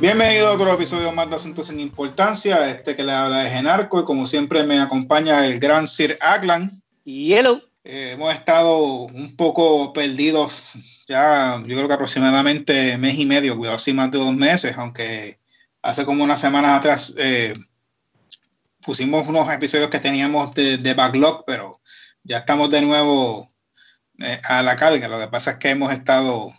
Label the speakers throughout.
Speaker 1: Bienvenido a otro episodio más de Asuntos sin Importancia. Este que le habla de Genarco y como siempre me acompaña el gran Sir Aglan.
Speaker 2: Y hello.
Speaker 1: Eh, hemos estado un poco perdidos ya, yo creo que aproximadamente mes y medio, cuidado, así más de dos meses, aunque hace como unas semanas atrás eh, pusimos unos episodios que teníamos de, de, backlog, pero ya estamos de nuevo eh, a la carga. Lo que pasa es que hemos estado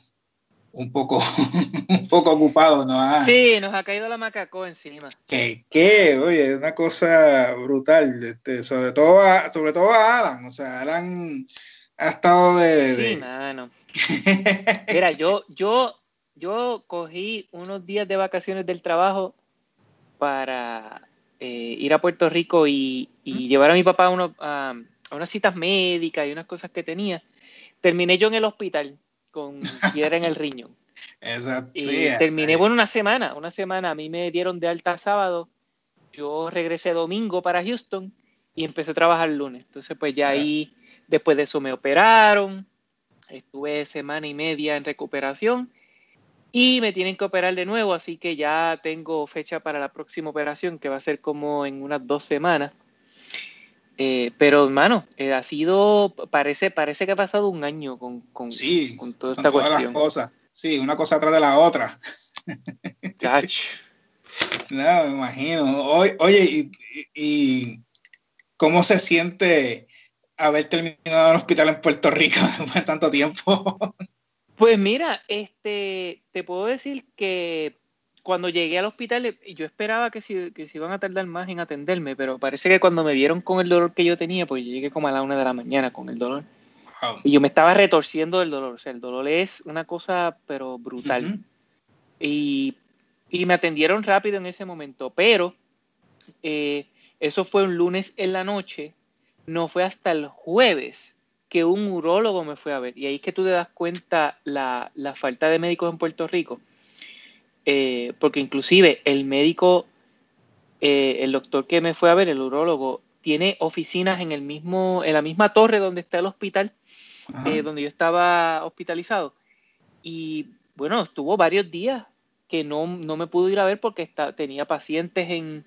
Speaker 1: un poco, un poco ocupado, ¿no?
Speaker 2: Ah, sí, nos ha caído la macaco encima.
Speaker 1: ¿Qué? ¿Qué? Oye, es una cosa brutal, este, sobre, todo a, sobre todo a Alan, o sea, Alan ha estado de...
Speaker 2: Sí, mano. Mira, yo, yo, yo cogí unos días de vacaciones del trabajo para eh, ir a Puerto Rico y, y llevar a mi papá a, uno, a, a unas citas médicas y unas cosas que tenía. Terminé yo en el hospital con piedra en el riñón.
Speaker 1: Exacto.
Speaker 2: Y terminé, bueno, una semana, una semana. A mí me dieron de alta sábado. Yo regresé domingo para Houston y empecé a trabajar el lunes. Entonces, pues ya ahí, después de eso me operaron. Estuve semana y media en recuperación y me tienen que operar de nuevo, así que ya tengo fecha para la próxima operación, que va a ser como en unas dos semanas. Eh, pero, hermano, eh, ha sido, parece, parece que ha pasado un año con, con,
Speaker 1: sí,
Speaker 2: con toda esta
Speaker 1: con todas
Speaker 2: cuestión.
Speaker 1: Las cosas. Sí, una cosa atrás de la otra. No, me imagino. Oye, oye y, y, cómo se siente haber terminado en el hospital en Puerto Rico después de tanto tiempo?
Speaker 2: Pues mira, este, te puedo decir que cuando llegué al hospital, yo esperaba que se, que se iban a tardar más en atenderme, pero parece que cuando me vieron con el dolor que yo tenía, pues yo llegué como a la una de la mañana con el dolor.
Speaker 1: Wow.
Speaker 2: Y yo me estaba retorciendo del dolor. O sea, el dolor es una cosa, pero brutal.
Speaker 1: Uh -huh.
Speaker 2: y, y, me atendieron rápido en ese momento, pero eh, eso fue un lunes en la noche. No fue hasta el jueves que un urólogo me fue a ver. Y ahí es que tú te das cuenta la, la falta de médicos en Puerto Rico eh, porque inclusive el médico, eh, el doctor que me fue a ver, el urólogo, tiene oficinas en, el mismo, en la misma torre donde está el hospital, eh, donde yo estaba hospitalizado. Y bueno, estuvo varios días que no, no me pudo ir a ver porque está, tenía pacientes en,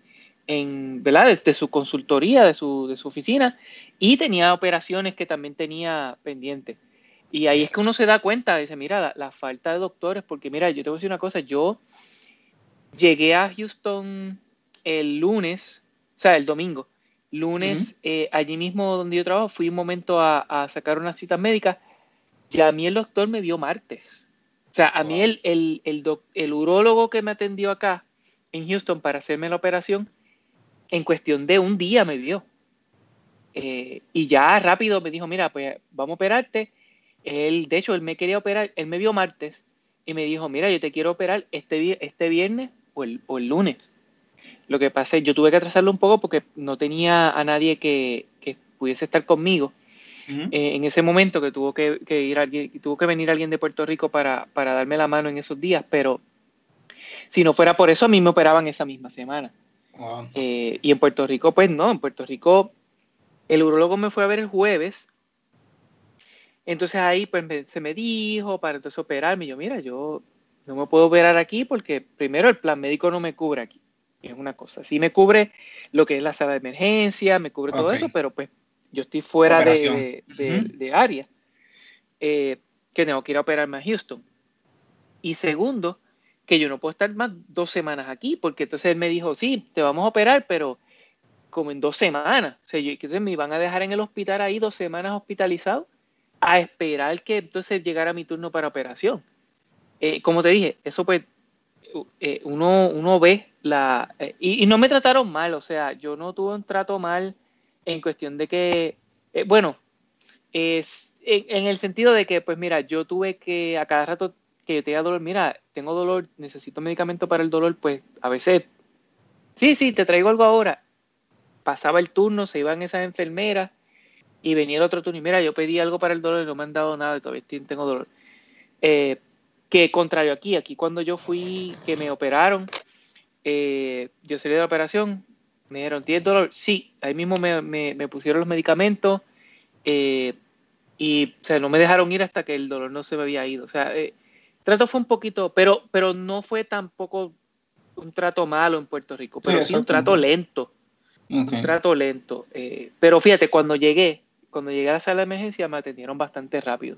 Speaker 2: en ¿verdad? De, de, su consultoría, de su, de su oficina, y tenía operaciones que también tenía pendientes. Y ahí es que uno se da cuenta, dice, mira, la, la, falta de doctores, porque mira, yo te voy a decir una cosa, yo llegué a Houston el lunes, o sea, el domingo, lunes, uh -huh. eh, allí mismo donde yo trabajo, fui un momento a, a sacar unas citas médicas, y a mí el doctor me vio martes. O sea, a wow. mí el, el, el, doc, el urólogo que me atendió acá en Houston para hacerme la operación, en cuestión de un día me vio. Eh, y ya rápido me dijo, mira, pues vamos a operarte él, de hecho, él me quería operar, él me vio martes y me dijo, mira, yo te quiero operar este, este viernes o el, o el lunes. Lo que pasa es yo tuve que atrasarlo un poco porque no tenía a nadie que, que pudiese estar conmigo uh -huh. eh, en ese momento, que tuvo que, que, ir alguien, tuvo que venir alguien de Puerto Rico para, para darme la mano en esos días, pero si no fuera por eso, a mí me operaban esa misma semana.
Speaker 1: Wow.
Speaker 2: Eh, y en Puerto Rico, pues no, en Puerto Rico el urologo me fue a ver el jueves entonces ahí pues me, se me dijo para entonces operarme. Yo, mira, yo no me puedo operar aquí porque primero el plan médico no me cubre aquí. Es una cosa. Sí me cubre lo que es la sala de emergencia, me cubre todo eso, pero pues yo estoy fuera de, de, de, uh -huh. de, área. Eh, que tengo que ir a operarme a Houston. Y segundo, que yo no puedo estar más dos semanas aquí, porque entonces él me dijo, sí, te vamos a operar, pero como en dos semanas. O sea, yo, entonces me iban a dejar en el hospital ahí dos semanas hospitalizado a esperar que entonces llegara mi turno para operación. Eh, como te dije, eso pues eh, uno, uno ve la... Eh, y, no me trataron mal, o sea, yo no tuve un trato mal en cuestión de que, eh, bueno, es en, en, el sentido de que, pues mira, yo tuve que a cada rato que tenga dolor, mira, tengo dolor, necesito medicamento para el dolor, pues a veces, sí, sí, te traigo algo ahora. Pasaba el turno, se iban esas enfermeras y venía el otro turno y mira, yo pedí algo para el dolor y no me han dado nada, todavía tengo dolor. Eh, que contrario aquí, aquí cuando yo fui, que me operaron, eh, yo salí de la operación, me dieron, ¿tienes dolor? Sí, ahí mismo me, me, me pusieron los medicamentos eh, y o sea, no me dejaron ir hasta que el dolor no se me había ido. O sea, eh, trato fue un poquito, pero, pero no fue tampoco un trato malo en Puerto Rico, pero sí, un trato lento. Un trato lento. Pero fíjate, cuando llegué, cuando llegué a la sala de emergencia me atendieron bastante rápido.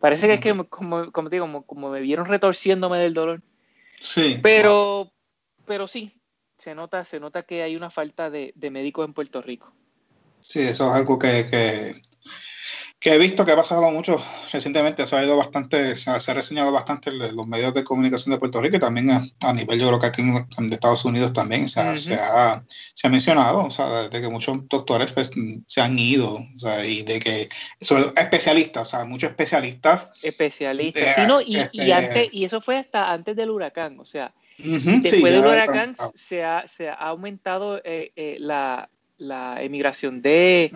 Speaker 2: Parece que es que, como, como digo, como, como, me vieron retorciéndome del dolor. Sí. Pero, pero sí, se nota, se nota que hay una falta de, de médicos en Puerto Rico.
Speaker 1: Sí, eso es algo que, que, que he visto que ha pasado mucho recientemente, ha ido bastante, se ha, reseñado bastante los medios de comunicación de Puerto Rico y también a, nivel, yo creo que aquí en, Estados Unidos también se, ha, se, ha, se, ha, mencionado, o sea, de que muchos doctores pues, se han ido, o sea, y de que son especialistas, o sea, muchos especialistas.
Speaker 2: Especialistas, sí, no, y, y, este antes, y eso fue hasta antes del huracán, o sea, después del huracán se ha, se ha aumentado eh, eh, la, la emigración de,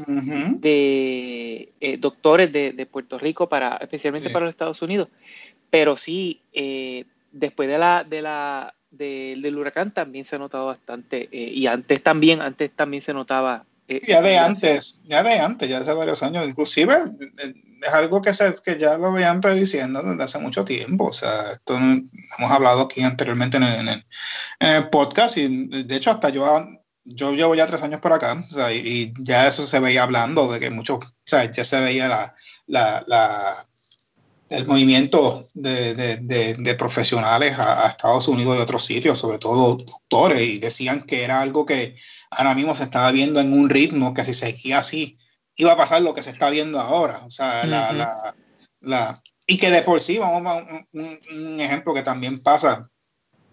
Speaker 2: de eh, doctores de, Puerto Rico, para, especialmente para los Estados Unidos. Pero sí, eh, después de la, de la, del huracán también se ha notado bastante, eh, y antes también, antes también se notaba.
Speaker 1: ya de antes, ya de antes, ya hace varios años, inclusive es algo que, se, que ya lo veían prediciendo desde hace mucho tiempo. O sea, esto hemos hablado aquí anteriormente en el, en el podcast y de hecho hasta yo yo llevo ya tres años por acá o sea, y, ya eso se veía hablando de que mucho, o sea, ya se veía la, la, la el movimiento de, de, de, profesionales a, Estados Unidos y otros sitios, sobre todo doctores, y decían que era algo que ahora mismo se estaba viendo en un ritmo que si seguía así, iba a pasar lo que se está viendo ahora. O sea, la, la, la, y que de por sí, vamos a un, un ejemplo que también pasa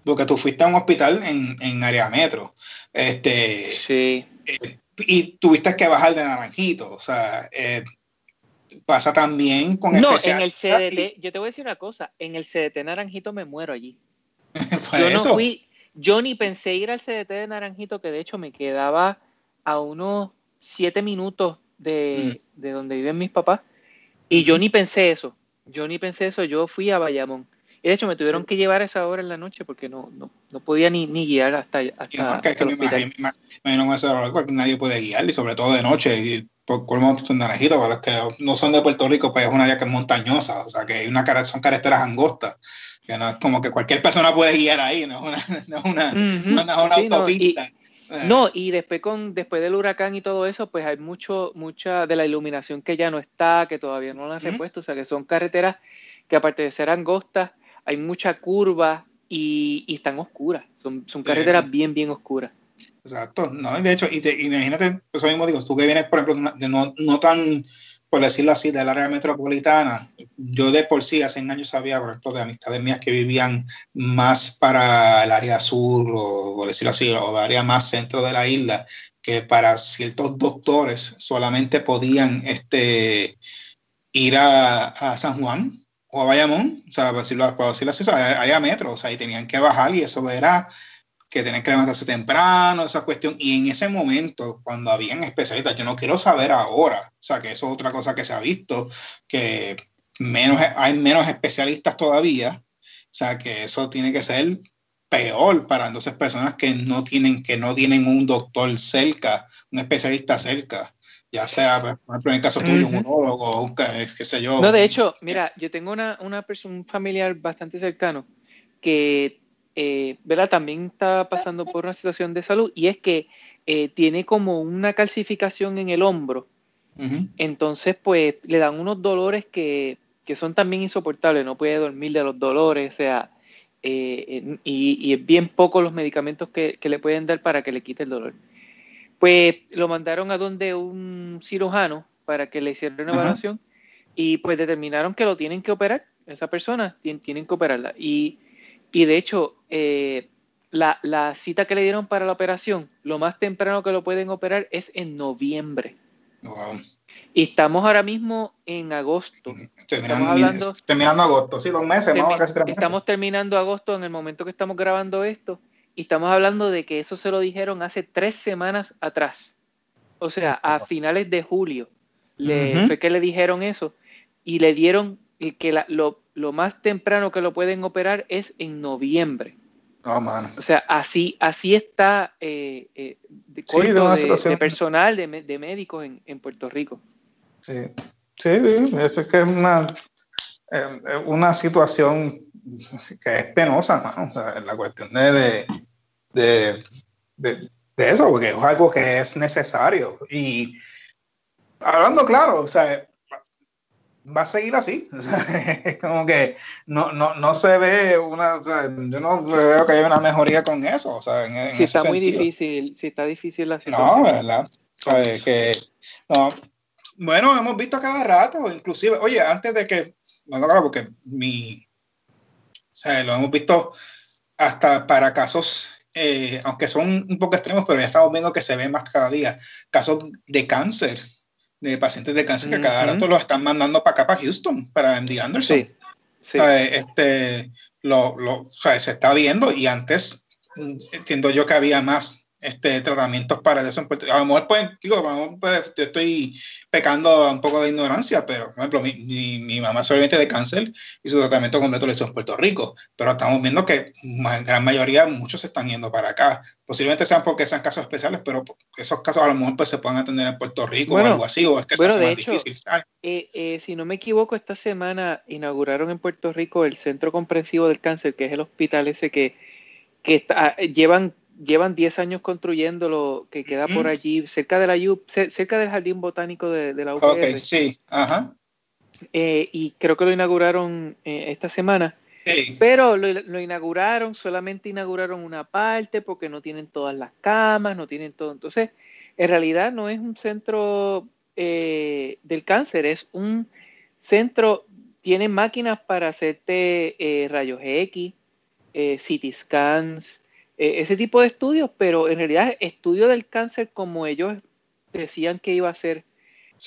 Speaker 1: porque tú fuiste a un hospital en, en área metro. Este, sí. Eh, y tuviste que bajar de naranjito. O sea, eh, pasa también con
Speaker 2: No, en el CDT, yo te voy a decir una cosa, en el CDT Naranjito me muero allí. yo no fui, yo ni pensé ir al CDT de Naranjito, que de hecho me quedaba a unos siete minutos de, mm. de donde viven mis papás, y yo ni pensé eso, yo ni pensé eso, yo fui a Bayamón. Y de hecho me tuvieron que llevar a esa hora en la noche porque no, no, no podía ni, ni, guiar hasta, hasta,
Speaker 1: no, que, que me imagino, nadie puede guiar y sobre todo de noche. Y por colmo naranjito, pero este, no son de Puerto Rico, pues es un área que es montañosa, o sea que hay una, son carreteras angostas, que no es como que cualquier persona puede guiar ahí, no es una, no una, una, autopista.
Speaker 2: Eh. No, y, después con después del huracán y todo eso, pues hay mucho mucha de la iluminación que ya no está, que todavía no la han repuesto, o sea que son carreteras que aparte de ser angostas, hay mucha curva y, y están oscuras. Son, son carreteras bien, bien oscuras.
Speaker 1: Exacto, no, de hecho, y te, imagínate, eso mismo digo, tú que vienes, por ejemplo, de no, no tan, por decirlo así, del área metropolitana, yo de por sí hace años sabía, por ejemplo, de amistades mías que vivían más para el área sur, o por decirlo así, o el área más centro de la isla, que para ciertos doctores solamente podían este, ir a, a San Juan o a Bayamón, o sea, por decirlo, por decirlo así, o metro, o sea, y tenían que bajar y eso era que tenían que levantarse temprano, esa cuestión. Y en ese momento, cuando habían especialistas, yo no quiero saber ahora, o sea, que eso es otra cosa que se ha visto, que menos, hay menos especialistas todavía, o sea, que eso tiene que ser peor para entonces personas que no tienen, que no tienen un doctor cerca, un especialista cerca ya sea, por ejemplo, en el caso tuyo, un monólogo, un, qué sé yo.
Speaker 2: No, de hecho, mira, yo tengo una, una persona, un familiar bastante cercano que, eh, ¿verdad? También está pasando por una situación de salud y es que eh, tiene como una calcificación en el hombro. Entonces, pues, le dan unos dolores que, que, son también insoportables, no puede dormir de los dolores, o sea, eh, y, y, es bien poco los medicamentos que, que le pueden dar para que le quite el dolor. Pues lo mandaron a donde un cirujano para que le hiciera una evaluación y pues determinaron que lo tienen que operar, esa persona tienen que operarla. Y, de hecho, eh, la, cita que le dieron para la operación, lo más temprano que lo pueden operar es en noviembre. Y estamos ahora mismo en agosto.
Speaker 1: Terminando, terminando agosto, sí, dos meses,
Speaker 2: Estamos terminando agosto en el momento que estamos grabando esto. Y estamos hablando de que eso se lo dijeron hace tres semanas atrás. O sea, a finales de julio le, fue que le dijeron eso y le dieron que lo, más temprano que lo pueden operar es en noviembre.
Speaker 1: Oh, man.
Speaker 2: O sea, así, así está eh, eh, de, de, personal, de, médicos en, Puerto Rico.
Speaker 1: Sí, sí, eso es que es una, eh, una situación que es penosa, la cuestión de, de, de, eso, porque es algo que es necesario. Y hablando claro, o sea, va a seguir así. como que no, no, no se ve una, o sea, yo no veo que haya una mejoría con eso. O sea, en,
Speaker 2: si está muy difícil, si está difícil la
Speaker 1: situación. No, ¿verdad? que, no. Bueno, hemos visto cada rato, inclusive, oye, antes de que, bueno, claro, porque mi, o sea, lo hemos visto hasta para casos eh, aunque son un poco extremos, pero ya estamos viendo que se ve más cada día, casos de cáncer, de pacientes de cáncer que cada rato los están mandando para acá, para Houston, para MD Anderson. Sí, este, lo, lo, se está viendo y antes mm, entiendo yo que había más este, tratamientos para eso A lo mejor, pues, digo, pues, yo estoy pecando un poco de ignorancia, pero, por ejemplo, mi, mi, mi mamá solamente de cáncer y su tratamiento completo lo hizo en Puerto Rico, pero estamos viendo que la gran mayoría, muchos se están yendo para acá. Posiblemente sean porque sean casos especiales, pero esos casos a lo mejor pues, se pueden atender en Puerto Rico o algo así, o es que
Speaker 2: bueno, más difícil. Eh, eh, si no me equivoco, esta semana inauguraron en Puerto Rico el Centro Comprensivo del Cáncer, que es el hospital ese que, que está, llevan llevan 10 años construyéndolo, que queda por allí, cerca de la cerca del Jardín Botánico de, la UPR. Ok,
Speaker 1: sí, ajá.
Speaker 2: Eh, y creo que lo inauguraron eh, esta semana. Pero lo, inauguraron, solamente inauguraron una parte porque no tienen todas las camas, no tienen todo. Entonces, en realidad no es un centro eh, del cáncer, es un centro, tiene máquinas para hacerte rayos X, CT scans, eh, ese tipo de estudios, pero en realidad estudio del cáncer como ellos decían que iba a ser,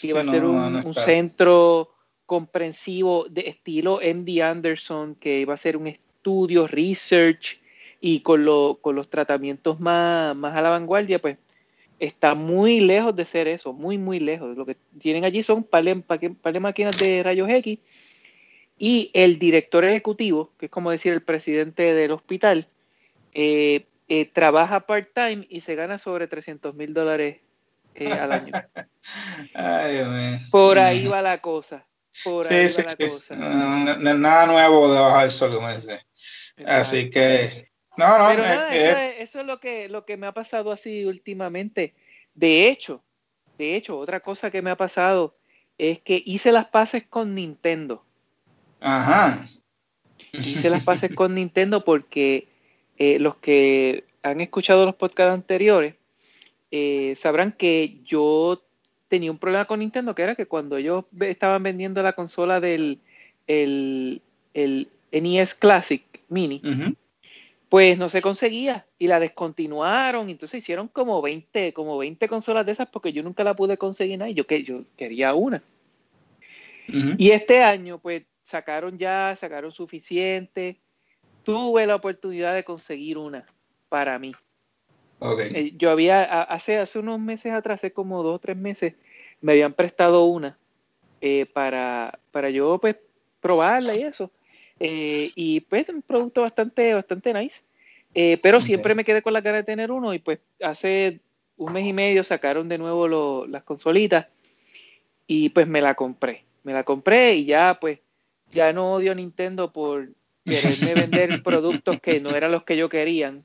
Speaker 2: iba a ser un, centro comprensivo de estilo MD Anderson, que iba a ser un estudio, research y con, con los tratamientos más, más a la vanguardia, pues está muy lejos de ser eso, muy, muy lejos. Lo que tienen allí son par de máquinas de rayos X y el director ejecutivo, que es como decir el presidente del hospital, eh, eh, trabaja part-time y se gana sobre 300 mil dólares eh, al año. Por ahí va la cosa. Por ahí va la cosa.
Speaker 1: nada nuevo debajo del sol, como dice. Así que, no, no,
Speaker 2: eso, es, lo que, lo que me ha pasado así últimamente. De hecho, de hecho, otra cosa que me ha pasado es que hice las paces con Nintendo.
Speaker 1: Ajá.
Speaker 2: Hice las paces con Nintendo porque eh, los que han escuchado los podcasts anteriores eh, sabrán que yo tenía un problema con Nintendo, que era que cuando ellos estaban vendiendo la consola del el, NES Classic Mini, pues no se conseguía y la descontinuaron. Entonces hicieron como 20, como 20 consolas de esas porque yo nunca la pude conseguir yo, que, yo quería una. Y este año, pues sacaron ya, sacaron suficiente tuve la oportunidad de conseguir una para mí. Eh, yo había, hace, hace unos meses atrás, hace como dos o tres meses, me habían prestado una eh, para, para yo pues probarla y eso. Eh, y pues un producto bastante, bastante nice. pero siempre me quedé con la cara de tener uno y pues hace un mes y medio sacaron de nuevo las consolitas y pues me la compré. Me la compré y ya pues ya no odio a Nintendo por quererme vender productos que no eran los que yo querían.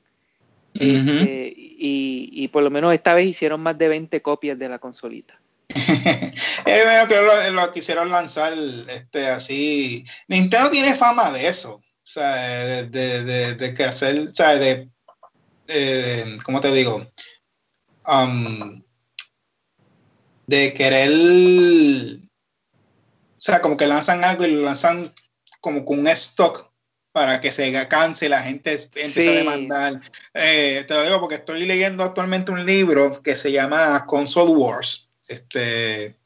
Speaker 2: Este, y, por lo menos esta vez hicieron más de 20 copias de la consolita.
Speaker 1: es bueno que lo, quisieron lanzar este, así. Nintendo tiene fama de eso. O sea, de, de, que hacer, o sea, de, ¿cómo te digo? Um, de querer, o sea, como que lanzan algo y lo lanzan como con un stock para que se canse, la gente empiece a demandar. Eh, te lo digo porque estoy leyendo actualmente un libro que se llama Console Wars, este,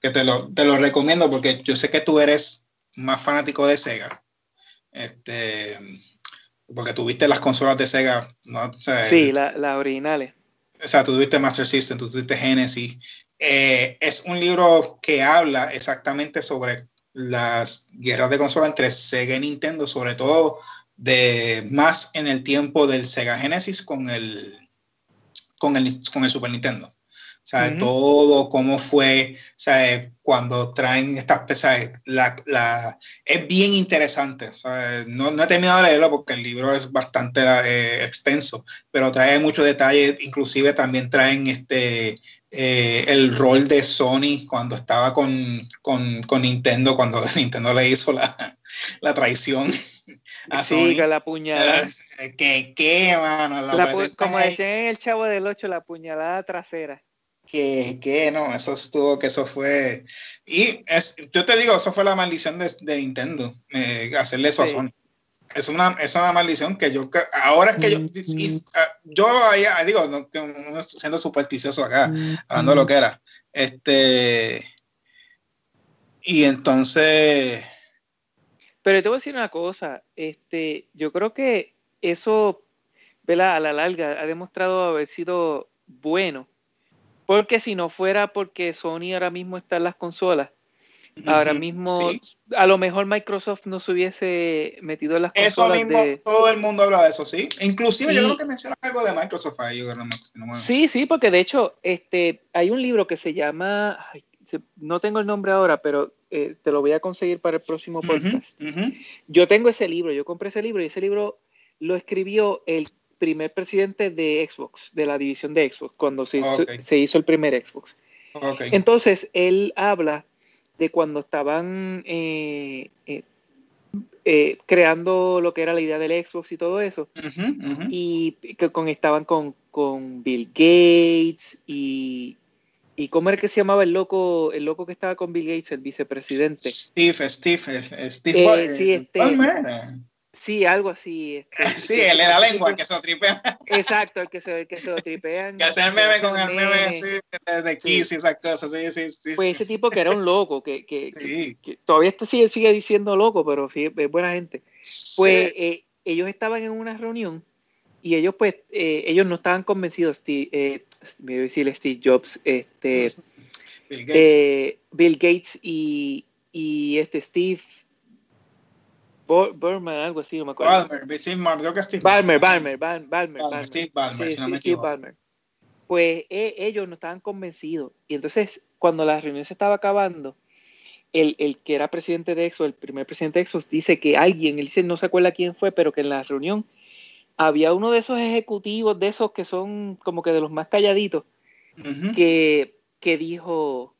Speaker 1: que te lo, te lo recomiendo porque yo sé que tú eres más fanático de Sega. Este, porque tuviste las consolas de Sega, ¿no?
Speaker 2: sí, las originales.
Speaker 1: O sea, tú tuviste Master System, tú tuviste Genesis. Eh, es un libro que habla exactamente sobre las guerras de consola entre Sega y Nintendo, sobre todo de más en el tiempo del Sega Genesis con el, con el, con el Super Nintendo. sea, todo cómo fue, o sea, cuando traen estas pesas, la, la, es bien interesante, no, no, he terminado de leerlo porque el libro es bastante eh, extenso, pero trae muchos detalles, inclusive también traen este, eh, el rol de Sony cuando estaba con, con, con, Nintendo, cuando Nintendo le hizo la, la traición.
Speaker 2: A sí, Sony. la puñalada.
Speaker 1: ¿Qué, qué, mano?
Speaker 2: como decía el Chavo del 8, la puñalada trasera
Speaker 1: que, que no, eso estuvo, que eso fue. Y es, yo te digo, eso fue la maldición de, de Nintendo, eh, hacerle eso a Sony. Es una, es una maldición que yo, ahora es que yo, ah, yo ahí, digo, no, siendo supersticioso acá, hablando lo que era. Este. Y entonces.
Speaker 2: Pero te voy a decir una cosa, este, yo creo que eso, ¿verdad? a la larga, ha demostrado haber sido bueno porque si no fuera porque Sony ahora mismo está en las consolas, ahora mismo a lo mejor Microsoft no se hubiese metido en las.
Speaker 1: Eso mismo, todo el mundo habla de eso, sí. Inclusive yo creo que menciona algo de Microsoft ahí.
Speaker 2: sí, sí, porque de hecho este, hay un libro que se llama, no tengo el nombre ahora, pero eh, te lo voy a conseguir para el próximo podcast. Yo tengo ese libro, yo compré ese libro y ese libro lo escribió el primer presidente de Xbox, de la división de Xbox, cuando se, hizo, el primer Xbox. Entonces, él habla de cuando estaban eh, eh, eh, creando lo que era la idea del Xbox y todo eso, y que con, estaban con, con, Bill Gates y, y ¿cómo era que se llamaba el loco, el loco que estaba con Bill Gates, el vicepresidente?
Speaker 1: Steve, Steve, Steve.
Speaker 2: sí, este, Sí, algo así.
Speaker 1: Este, sí, el de la lengua, el que se lo tripea.
Speaker 2: Exacto, el que se, el que se lo tripean.
Speaker 1: Que hace el meme con el meme así, de Kiss y esas cosas. Sí, sí, sí,
Speaker 2: pues ese tipo que era un loco, que, que, que todavía sigue, sigue diciendo loco, pero sí, es buena gente. Pues eh, ellos estaban en una reunión y ellos pues, eh, ellos no estaban convencidos, Steve, eh, me voy a decir Steve Jobs, este, Bill Gates, eh, Bill Gates y, y este Steve Burman, algo así, no me acuerdo. Balmer,
Speaker 1: sí, creo que Steve
Speaker 2: Balmer, Balmer, Balmer, Balmer,
Speaker 1: Balmer, Steve Balmer, si no me equivoco. Balmer.
Speaker 2: Pues e, ellos no estaban convencidos. Y entonces, cuando la reunión se estaba acabando, el, el, que era presidente de EXO, el primer presidente de EXO, dice que alguien, él dice, no se acuerda quién fue, pero que en la reunión había uno de esos ejecutivos, de esos que son como que de los más calladitos, que, que dijo,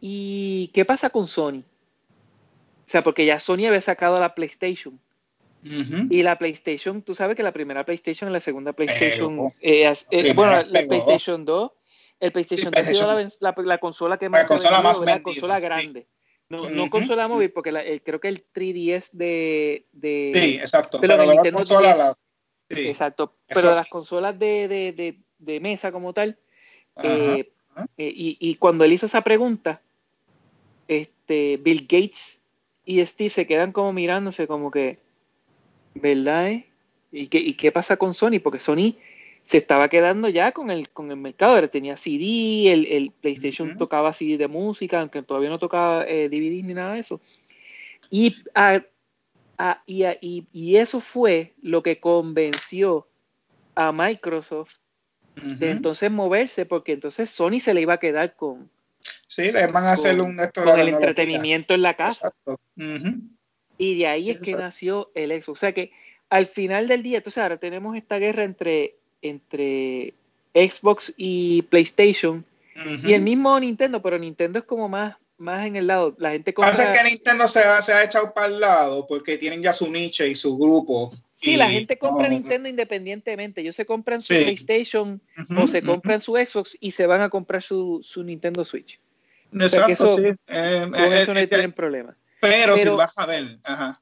Speaker 2: ¿y qué pasa con Sony? O sea, porque ya Sony había sacado la PlayStation. Y la PlayStation, tú sabes que la primera PlayStation y la segunda PlayStation, eh, eh, bueno, la, PlayStation 2, el PlayStation 2 ha sido la, la, consola que
Speaker 1: más, la consola más
Speaker 2: vendida, consola grande. No, no consola móvil, porque eh, creo que el 3DS de, de
Speaker 1: sí, exacto. Pero, pero la consola, la,
Speaker 2: sí, exacto. Pero las consolas de, de, de, mesa como tal, y, y cuando él hizo esa pregunta, este, Bill Gates y Steve se quedan como mirándose como que, ¿verdad? Eh? ¿Y, qué, ¿Y qué pasa con Sony? Porque Sony se estaba quedando ya con el, con el mercado. Tenía CD, el, el PlayStation tocaba CD de música, aunque todavía no tocaba eh, DVD ni nada de eso. Y, y, y, eso fue lo que convenció a Microsoft de entonces moverse, porque entonces Sony se le iba a quedar con,
Speaker 1: Sí, les van a hacer un
Speaker 2: Con el entretenimiento en la casa. Y de ahí es que nació el Xbox. O sea que al final del día, entonces ahora tenemos esta guerra entre, entre Xbox y PlayStation y el mismo Nintendo, pero Nintendo es como más, más en el lado. La gente
Speaker 1: compra... Pasa que Nintendo se ha, se ha echado para el lado porque tienen ya su niche y su grupo.
Speaker 2: Sí, la gente compra Nintendo independientemente. Ellos se compran su PlayStation o se compran su Xbox y se van a comprar su, su Nintendo Switch.
Speaker 1: Exacto, sí.
Speaker 2: Eh, con eh, eso no eh, tienen problemas.
Speaker 1: Pero, si vas a ver. Ajá,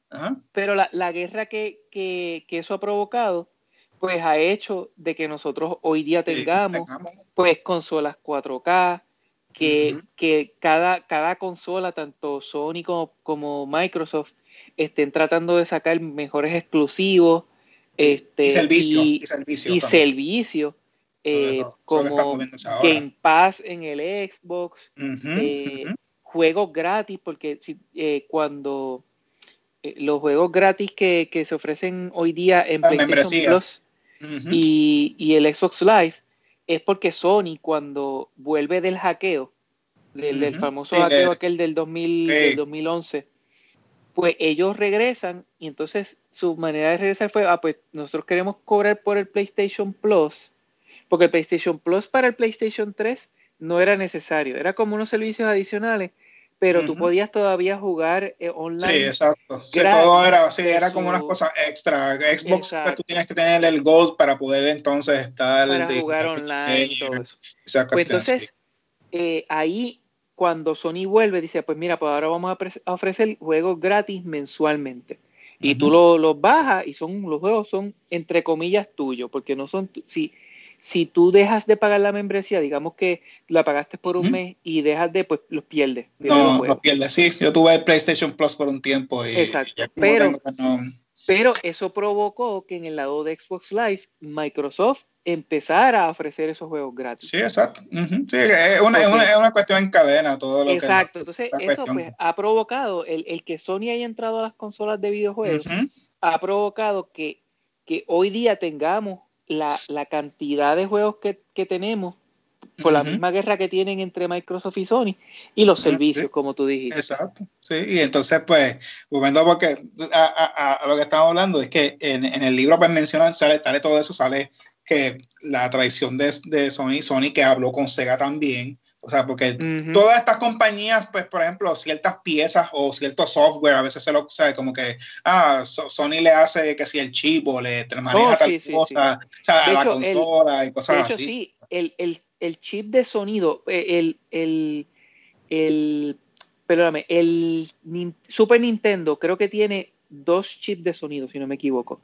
Speaker 2: Pero la, la guerra que, que, que, eso ha provocado, pues ha hecho de que nosotros hoy día tengamos, pues consolas 4K, que, que cada, cada consola, tanto Sony como, como, Microsoft, estén tratando de sacar mejores exclusivos. Este, y
Speaker 1: servicio.
Speaker 2: Y,
Speaker 1: servicio.
Speaker 2: Y servicio eh, como Game Pass en el Xbox, eh, juegos gratis, porque eh, cuando los juegos gratis que, se ofrecen hoy día en PlayStation Plus y, el Xbox Live, es porque Sony cuando vuelve del hackeo, del, famoso hackeo aquel del, 2011, pues ellos regresan y entonces su manera de regresar fue, ah, pues nosotros queremos cobrar por el PlayStation Plus, porque el PlayStation Plus para el PlayStation 3 no era necesario, era como unos servicios adicionales pero tú podías todavía jugar eh, online.
Speaker 1: Sí, exacto. Sí, todo era, sí, era como una cosa extra. Xbox, pues, tú tienes que tener el Gold para poder entonces estar.
Speaker 2: Para jugar online todo eso. Pues entonces, eh, ahí cuando Sony vuelve, dice: Pues mira, pues ahora vamos a, ofrecer juegos gratis mensualmente. Y tú los lo bajas y son los juegos son entre comillas tuyos, porque no son. Si, si tú dejas de pagar la membresía, digamos que la pagaste por un mes y dejas de, pues los pierdes.
Speaker 1: No, los pierdes, sí. Yo tuve el PlayStation Plus por un tiempo. Y
Speaker 2: Exacto. Pero, pero eso provocó que en el lado de Xbox Live, Microsoft empezara a ofrecer esos juegos gratis.
Speaker 1: Sí, exacto. Sí, es una, es, una, es, una, cuestión en cadena todo lo
Speaker 2: Exacto. Entonces, eso pues, ha provocado, el, el, que Sony haya entrado a las consolas de videojuegos, ha provocado que, que hoy día tengamos la, la cantidad de juegos que, que tenemos por la misma guerra que tienen entre Microsoft y Sony y los servicios, como tú dijiste.
Speaker 1: Exacto, sí, y entonces pues, volviendo porque a, a, lo que estamos hablando es que en, en el libro pues mencionan, sale, sale todo eso, sale que la traición de, de Sony, Sony que habló con Sega también, o sea, porque todas estas compañías, pues, por ejemplo, ciertas piezas o cierto software, a veces se lo sabe como que, ah, Sony le hace que si el chip o le maneja oh, tal cosa, o sea, a la consola y cosas de hecho, así.
Speaker 2: El, el, el, chip de sonido, eh, el, el, el, perdóname, el Super Nintendo creo que tiene dos chips de sonido, si no me equivoco.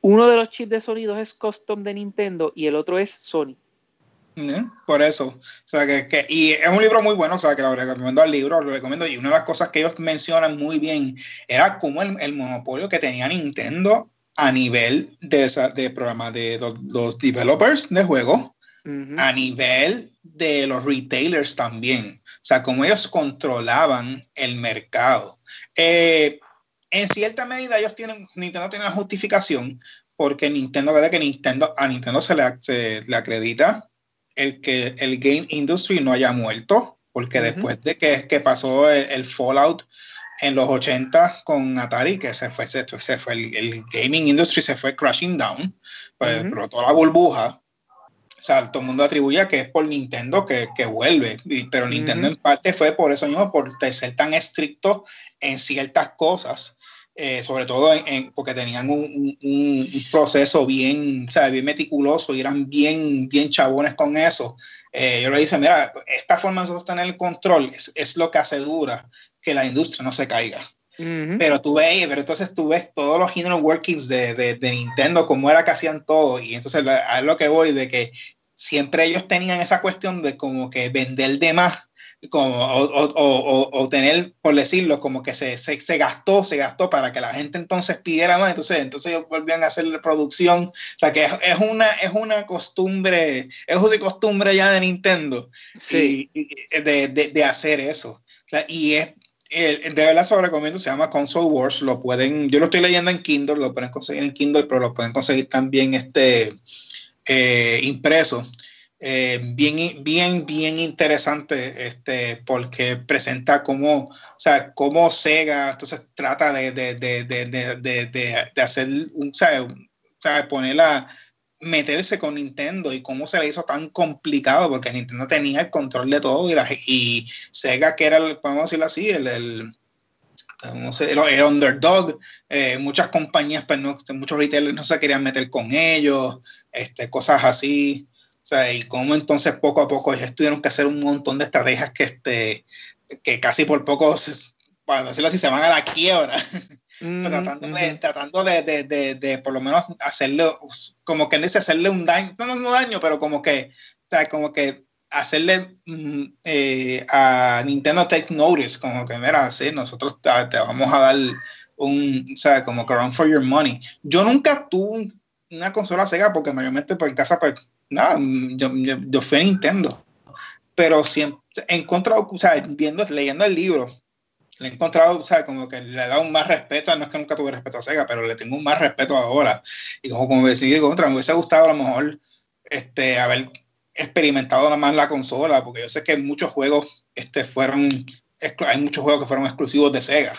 Speaker 2: Uno de los chips de sonido es custom de Nintendo y el otro es Sony.
Speaker 1: Por eso. O sea, que, y es un libro muy bueno, o sea, que lo recomiendo al libro, lo recomiendo. Y una de las cosas que ellos mencionan muy bien era como el, monopolio que tenía Nintendo a nivel de, esa, de de los, developers de juegos, a nivel de los retailers también. O sea, como ellos controlaban el mercado. Eh, en cierta medida ellos tienen, Nintendo tiene una justificación porque Nintendo, ¿verdad? Que Nintendo, a Nintendo se le, se le acredita el que el game industry no haya muerto, porque después de que, que pasó el, Fallout en los 80 con Atari, que se fue, se, fue el, gaming industry se fue crashing down, pues uh toda la burbuja. O sea, todo el mundo atribuye que es por Nintendo que, que vuelve, pero Nintendo en parte fue por eso mismo, por ser tan estricto en ciertas cosas eh, sobre todo porque tenían un, un, proceso bien, o bien meticuloso y eran bien, bien chabones con eso. Eh, yo le dije, mira, esta forma de tener el control es, es, lo que asegura que la industria no se caiga. Pero tú ves, pero entonces tú ves todos los inner workings de, de, de Nintendo, cómo era que hacían todo, y entonces a lo que voy, de que siempre ellos tenían esa cuestión de como que vender de más, como, o, o, o, tener, por decirlo, como que se, se, se, gastó, se gastó para que la gente entonces pidiera más, entonces, entonces ellos volvían a hacer la producción, o sea que es, es una, es una costumbre, es una costumbre ya de Nintendo sí. de, de, de, hacer eso. y es, de verdad se lo recomiendo, se llama Console Wars, lo pueden, yo lo estoy leyendo en Kindle, lo pueden conseguir en Kindle, pero lo pueden conseguir también este eh, impreso. Eh, bien, bien, bien interesante este, porque presenta cómo, o sea, cómo Sega entonces trata de, de, de, de hacer, o sea, o sea, ponerla, meterse con Nintendo y cómo se le hizo tan complicado porque Nintendo tenía el control de todo y, la, y Sega que era, el, podemos decirlo así, el, el el, underdog, eh, muchas compañías, pues no, muchos retailers no se querían meter con ellos, este, cosas así. O sea, y cómo entonces poco a poco ellos tuvieron que hacer un montón de estrategias que, este, que casi por poco, para decirlo así, se van a la quiebra. Mm, tratando, de, tratando de, de, de, por lo menos hacerle, como que dice, hacerle un daño, no, no, no daño, pero como que, o sea, como que hacerle mm, eh, a Nintendo Take Notice, como que, mira, sí, nosotros te, vamos a dar un, o sea, como que run for your money. Yo nunca tuve una consola Sega porque mayormente por pues, en casa, pues, nada, yo, yo, fui a Nintendo. Pero siempre encontrado, o sea, viendo, leyendo el libro, le he encontrado, o sea, como que le he dado un más respeto, no es que nunca tuve respeto a Sega, pero le tengo un más respeto ahora. Y como, como decía, contra, me hubiese gustado a lo mejor este, haber experimentado nada más la consola, porque yo sé que muchos juegos este, fueron, hay muchos juegos que fueron exclusivos de Sega.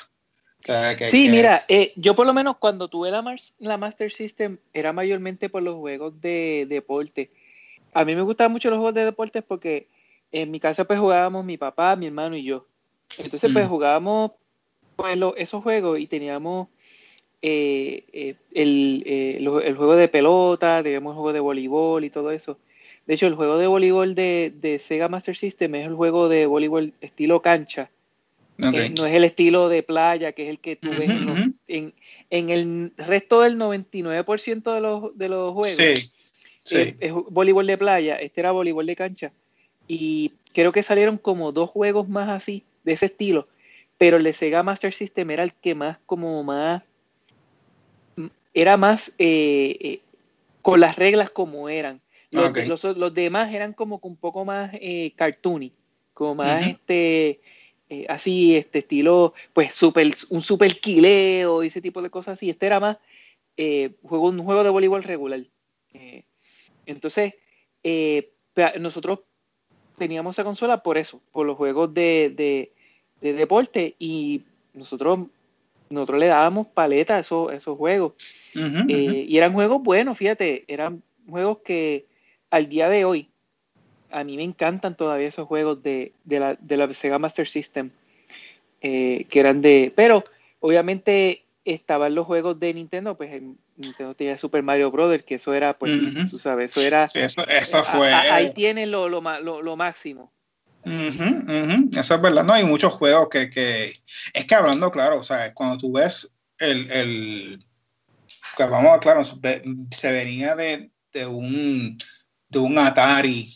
Speaker 2: sí, mira, eh, yo por lo menos cuando tuve la, la Master System era mayormente por los juegos de deporte. A mí me gustaban mucho los juegos de deportes porque en mi casa pues jugábamos mi papá, mi hermano y yo. Entonces pues mm. jugábamos pues, esos juegos y teníamos eh, eh, el, el, juego de pelota, teníamos el juego de voleibol y todo eso. De hecho, el juego de voleibol de, Sega Master System es el juego de voleibol estilo cancha. Eh, no es el estilo de playa, que es el que tú ves en, el resto del 99% de los, de los juegos. Sí, Es, voleibol de playa, este era voleibol de cancha. Y creo que salieron como dos juegos más así, de ese estilo. Pero el de Sega Master System era el que más, como más. Era más eh, eh, con las reglas como eran. Los, demás eran como un poco más eh, cartoony, como más este, eh, así, este estilo, pues super, un super quileo y ese tipo de cosas así. Este era más eh, juego, un juego de voleibol regular. Eh, entonces, nosotros teníamos esa consola por eso, por los juegos de, deporte y nosotros nosotros le dábamos paleta a esos, esos juegos. y eran juegos buenos, fíjate, eran juegos que al día de hoy, a mí me encantan todavía esos juegos de, la, de la, Sega Master System, eh, que eran de... Pero obviamente estaban los juegos de Nintendo, pues Nintendo tenía Super Mario Brothers, que eso era, pues, tú sabes, eso era...
Speaker 1: eso, eso, fue...
Speaker 2: ahí tiene lo, lo, lo, máximo.
Speaker 1: Eso es verdad, no hay muchos juegos que, que, Es que hablando claro, o sea, cuando tú ves el... el vamos a claro, se venía de, de un de un Atari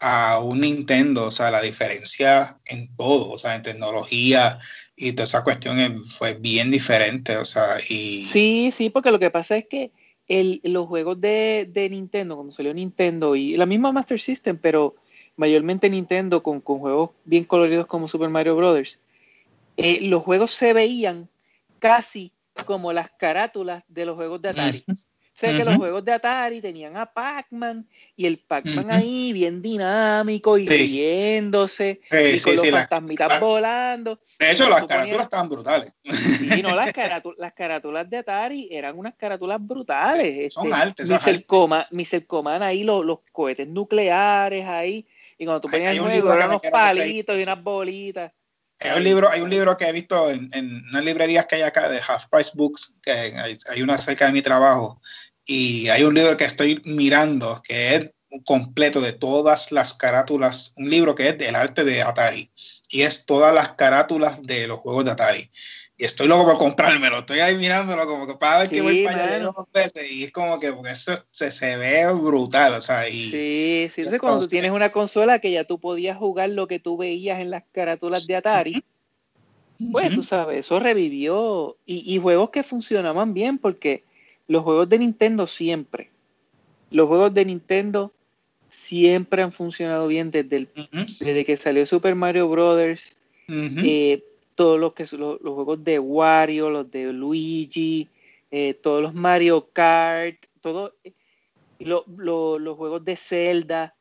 Speaker 1: a un Nintendo, o sea, la diferencia en todo, o sea, en tecnología y toda esa cuestión fue bien diferente, o sea, y...
Speaker 2: Sí, sí, porque lo que pasa es que el, los juegos de, de, Nintendo, cuando salió Nintendo y la misma Master System, pero mayormente Nintendo con, con juegos bien coloridos como Super Mario Brothers, eh, los juegos se veían casi como las carátulas de los juegos de Atari. Sé que los juegos de Atari tenían a Pac-Man y el Pac-Man ahí bien dinámico y riéndose y con los fantasmitas volando.
Speaker 1: De hecho, las carátulas estaban brutales.
Speaker 2: Sí, no, las, las carátulas de Atari eran unas carátulas brutales.
Speaker 1: Son este, altas.
Speaker 2: Missile Command ahí, los, los, cohetes nucleares ahí. Y cuando tú ponías el juego, eran unos palitos y unas bolitas.
Speaker 1: Hay un libro, hay un libro que he visto en, en unas librerías que hay acá de Half Price Books, que hay, hay una cerca de mi trabajo, y hay un libro que estoy mirando que es completo de todas las carátulas, un libro que es del arte de Atari y es todas las carátulas de los juegos de Atari. Y estoy loco por comprármelo, estoy ahí mirándolo como que para ver que voy para allá dos veces y es como que porque eso se, se ve brutal, o sea, y,
Speaker 2: Sí, sí, entonces cuando tú tienes una consola que ya tú podías jugar lo que tú veías en las carátulas de Atari, pues tú sabes, eso revivió y, y juegos que funcionaban bien porque los juegos de Nintendo siempre, los juegos de Nintendo siempre han funcionado bien desde, el, desde que salió Super Mario Brothers, eh, todos los, que, los, juegos de Wario, los de Luigi, eh, todos los Mario Kart, todos eh, los juegos de Zelda,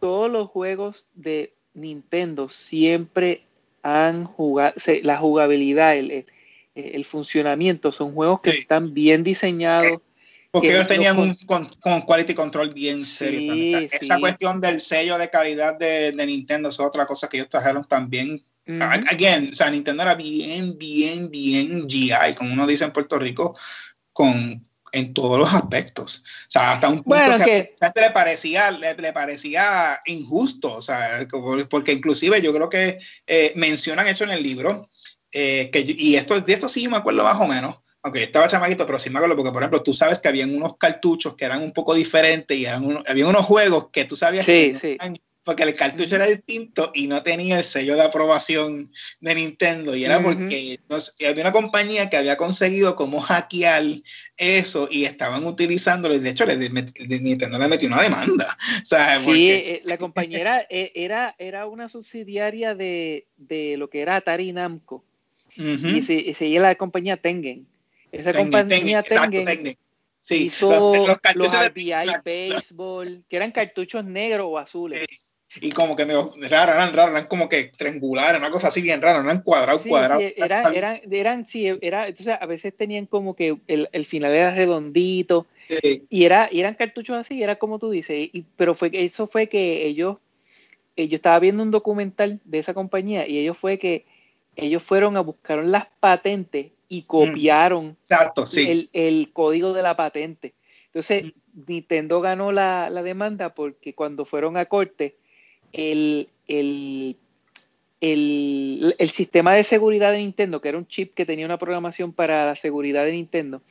Speaker 2: todos los juegos de Nintendo siempre han jugado, la jugabilidad, el, el funcionamiento. Son juegos que están bien diseñados.
Speaker 1: Porque ellos tenían un con, quality control bien serio. esa, cuestión del sello de calidad de, de, Nintendo es otra cosa que ellos trajeron también. Again, o sea, Nintendo era bien, bien, bien GI, como uno dice en Puerto Rico, con en todos los aspectos. O sea, hasta un punto que, a le parecía, le, parecía injusto, o sea, porque inclusive yo creo que eh, mencionan hecho en el libro eh, que, y esto, de esto sí yo me acuerdo más o menos, aunque estaba chamaquito, pero sí me acuerdo porque, por ejemplo, tú sabes que habían unos cartuchos que eran un poco diferentes y había unos juegos que tú sabías que porque el cartucho era distinto y no tenía el sello de aprobación de Nintendo y era porque había una compañía que había conseguido cómo hackear eso y estaban utilizándolo y de hecho Nintendo le metió una demanda.
Speaker 2: sí, eh, la compañía eh, era, era, una subsidiaria de, de, lo que era Atari Namco. Y, se, seguía la compañía Tengen. Esa compañía Tengen, Sí, hizo los, cartuchos de Baseball, que eran cartuchos negros o azules.
Speaker 1: y como que me raro, eran raros, eran como que triangulares, una cosa así bien rara, eran cuadrados, cuadrados.
Speaker 2: Sí, eran, eran, eran, sí, era, entonces a veces tenían como que el, el final era redondito, y, era, y eran cartuchos así, era como tú dices, y, pero fue eso fue que ellos, eh, yo estaba viendo un documental de esa compañía y ellos fue que ellos fueron a buscar las patentes y mm. copiaron el, código de la patente. Entonces, mm. Nintendo ganó la, demanda porque cuando fueron a corte, el, el, sistema de seguridad de Nintendo, que era un chip que tenía una programación para la seguridad de Nintendo,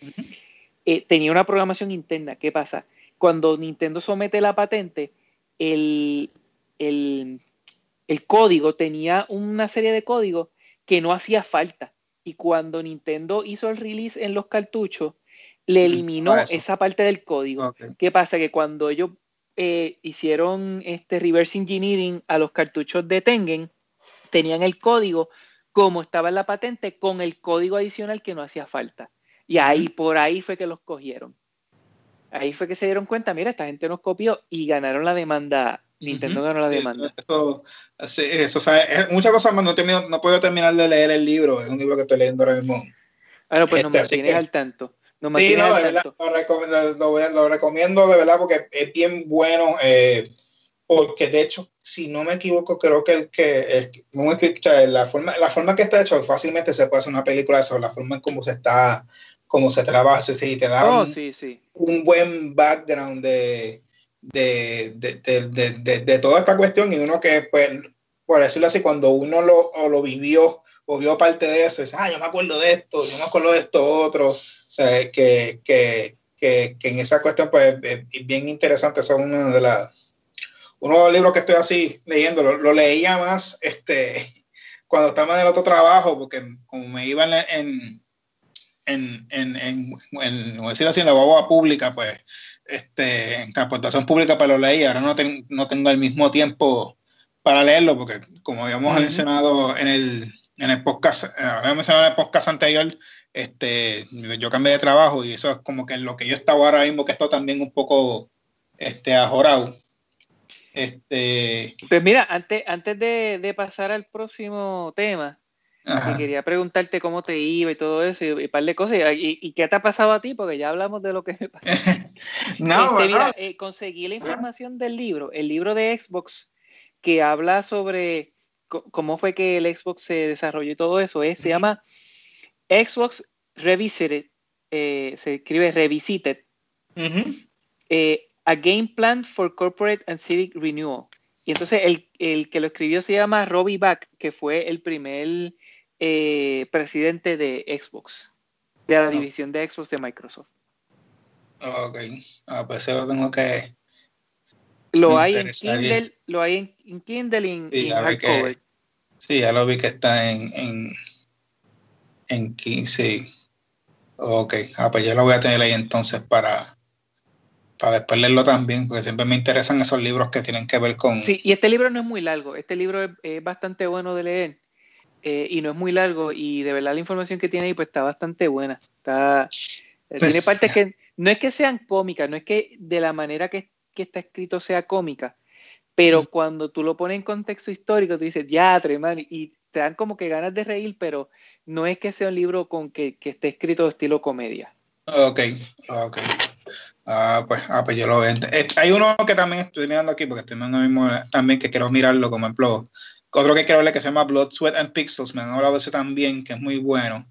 Speaker 2: eh, tenía una programación interna. ¿Qué pasa? Cuando Nintendo somete la patente, el, el, código tenía una serie de códigos que no hacía falta. Y cuando Nintendo hizo el release en los cartuchos, le eliminó esa parte del código. ¿Qué pasa? Que cuando ellos eh, hicieron este reverse engineering a los cartuchos de Tengen, tenían el código como estaba en la patente con el código adicional que no hacía falta. Y ahí, por ahí fue que los cogieron. Ahí fue que se dieron cuenta, mira, esta gente nos copió y ganaron la demanda. Nintendo ganó la demanda.
Speaker 1: Eso, eso, muchas cosas más. No, no puedo terminar de leer el libro. Es un libro que estoy leyendo ahora mismo.
Speaker 2: Pues no me este, tienes al tanto.
Speaker 1: No sí, no, de verdad, lo, recomiendo de verdad porque es bien bueno. Eh, porque de hecho, si no me equivoco, creo que, el, que la, forma, la forma que está hecho fácilmente se puede hacer una película de eso, la forma en cómo se está cómo se trabaja, y te da
Speaker 2: oh,
Speaker 1: un, buen background de, de, de, de, toda esta cuestión y uno que, pues, por decirlo así, cuando uno lo, lo vivió o vio parte de eso, dice, ah, yo me acuerdo de esto, yo me acuerdo de esto otro, o que, que, que, que en esa cuestión, pues, es bien interesante, son una de las uno de los libros que estoy así leyendo, lo, leía más este, cuando estaba en el otro trabajo, porque como me iba en, en, en, en, en, decir así, en la boba pública, pues, este, en transportación pública, para lo leí. Ahora no, no tengo el mismo tiempo para leerlo, porque como habíamos mencionado en el, en el podcast, eh, habíamos mencionado en el podcast anterior, este, yo cambié de trabajo y eso es como que lo que yo estaba ahora mismo, que estoy también un poco este, ajorado. Este...
Speaker 2: Pues mira, antes, antes de, de pasar al próximo tema, y quería preguntarte cómo te iba y todo eso, y, un par de cosas. Y, qué te ha pasado a ti? Porque ya hablamos de lo que me pasó. no, este, mira, eh, conseguí la información del libro, el libro de Xbox, que habla sobre cómo fue que el Xbox se desarrolló y todo eso. Es, se llama Xbox Revisited, eh, se escribe Revisited. Eh, a Game Plan for Corporate and Civic Renewal. Y entonces el, el, que lo escribió se llama Robbie Back, que fue el primer eh, presidente de Xbox, de la división de Xbox de Microsoft.
Speaker 1: Ok, ah, pues eso lo tengo que.
Speaker 2: Lo hay en Kindle, lo hay en, Kindle y en, hardcover.
Speaker 1: sí, ya lo vi que está en, en, en 15. Ok, ah, pues ya lo voy a tener ahí entonces para, para después leerlo también, porque siempre me interesan esos libros que tienen que ver con...
Speaker 2: Sí, y este libro no es muy largo, este libro es bastante bueno de leer. Eh, y no es muy largo y de verdad la información que tiene ahí pues está bastante buena. Está, eh, tiene pues, partes que no es que sean cómicas, no es que de la manera que, que está escrito sea cómica, pero cuando tú lo pones en contexto histórico, tú dices, ya, man, y te dan como que ganas de reír, pero no es que sea un libro con que, que esté escrito de estilo comedia.
Speaker 1: Ok, ok. Ah, pues, ah, pues yo lo veo. Eh, hay uno que también estoy mirando aquí, porque estoy mirando mismo también que quiero mirarlo, como ejemplo, otro que quiero ver que se llama Blood, Sweat and Pixels, me han hablado de ese también, que es muy bueno.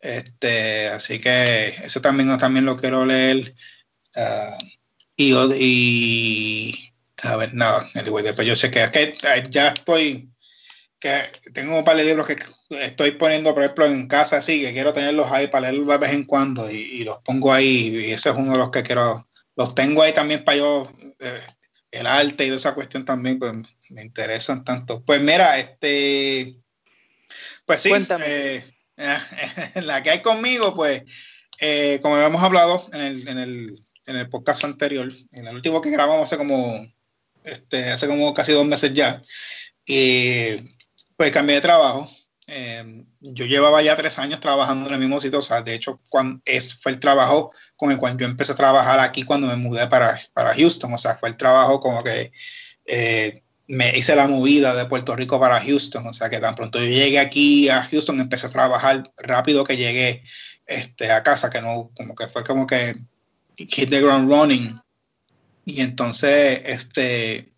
Speaker 1: Este, así que ese también, también lo quiero leer. Ah, y, y, a ver, nada, después yo sé que, que ya estoy, que tengo un par de libros que estoy poniendo, por ejemplo, en casa, así, que quiero tenerlos ahí para leerlos de vez en cuando y, los pongo ahí, y ese es uno de los que quiero, los tengo ahí también para yo, eh, el arte y de esa cuestión también, pues me interesan tanto. Pues mira, este, pues sí, eh, la que hay conmigo, pues, eh, como habíamos hablado en el, en, el, en el podcast anterior, en el último que grabamos hace como, este, hace como casi dos meses ya, y pues cambié de trabajo eh, yo llevaba ya tres años trabajando en el mismo sitio, o sea, de hecho, cuando es, fue el trabajo con el cual yo empecé a trabajar aquí cuando me mudé para, para Houston, o sea, fue el trabajo como que eh, me hice la movida de Puerto Rico para Houston, o sea, que tan pronto yo llegué aquí a Houston, empecé a trabajar rápido que llegué este, a casa, que no, como que fue como que hit the ground running. Y entonces, este,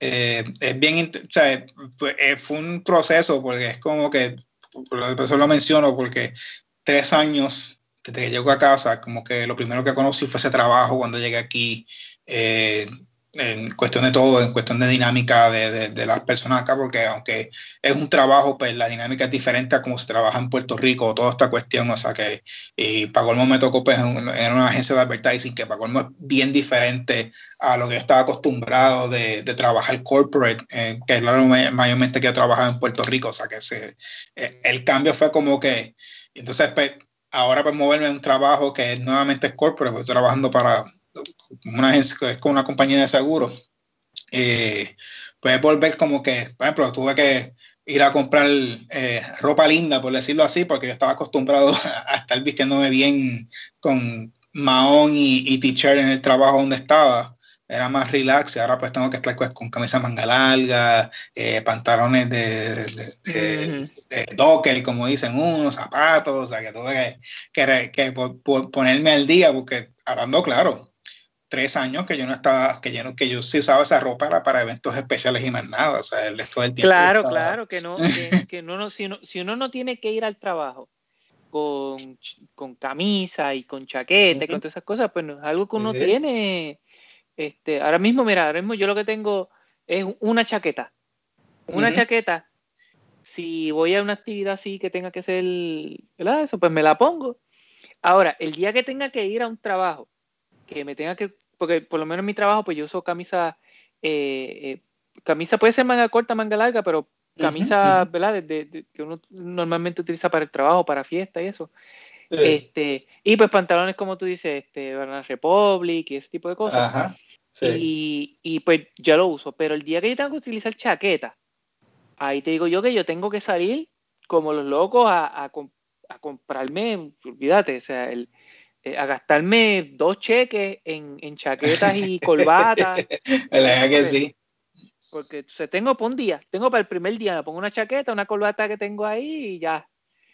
Speaker 1: eh, es bien, o sea, fue, eh, fue, un proceso porque es como que, por eso lo menciono, porque tres años desde que llego a casa, como que lo primero que conocí fue ese trabajo cuando llegué aquí. Eh, en cuestión de todo, en cuestión de dinámica de, de, las personas acá, porque aunque es un trabajo, pues la dinámica es diferente a como se trabaja en Puerto Rico, toda esta cuestión, o sea que, y para colmo me tocó pues en, una agencia de advertising que para colmo es bien diferente a lo que yo estaba acostumbrado de, de trabajar corporate, eh, que es lo mayormente que he trabajado en Puerto Rico, o sea que se, eh, el cambio fue como que, entonces pues, ahora pues moverme a un trabajo que nuevamente es corporate, pues trabajando para una agencia, es como una compañía de seguros, eh, puedes volver como que, por ejemplo, tuve que ir a comprar eh, ropa linda, por decirlo así, porque yo estaba acostumbrado a estar vistiéndome bien con mahón y, y t-shirt en el trabajo donde estaba. Era más relax y ahora pues tengo que estar pues, con camisa manga larga, eh, pantalones de, de, de, docker, como dicen unos, zapatos, o sea que tuve que, que, que ponerme al día porque hablando claro, tres años que yo no estaba, que yo, que yo sí usaba esa ropa para, para eventos especiales y más nada, o sea, el resto del
Speaker 2: tiempo. Claro, claro, que no, que, que no, si, no, si uno no tiene que ir al trabajo con, con camisa y con chaqueta y con todas esas cosas, pues no es algo que uno tiene. Este, ahora mismo, mira, ahora mismo yo lo que tengo es una chaqueta. Una chaqueta. Si voy a una actividad así que tenga que ser, ¿verdad? Eso, pues me la pongo. Ahora, el día que tenga que ir a un trabajo, que me tenga que porque por lo menos en mi trabajo, pues yo uso camisa, eh, eh, camisa puede ser manga corta, manga larga, pero camisa, ¿verdad? De, que uno normalmente utiliza para el trabajo, para fiesta y eso. Este, y pues pantalones, como tú dices, este, Banana Republic y ese tipo de cosas. Ajá, y, y, pues ya lo uso, pero el día que yo tengo que utilizar chaqueta, ahí te digo yo que yo tengo que salir como los locos a, a, a comprarme, olvídate, o sea, el, a gastarme dos cheques en, en chaquetas y corbatas.
Speaker 1: La que sí.
Speaker 2: Porque se tengo para un día, tengo para el primer día, me pongo una chaqueta, una corbata que tengo ahí y ya.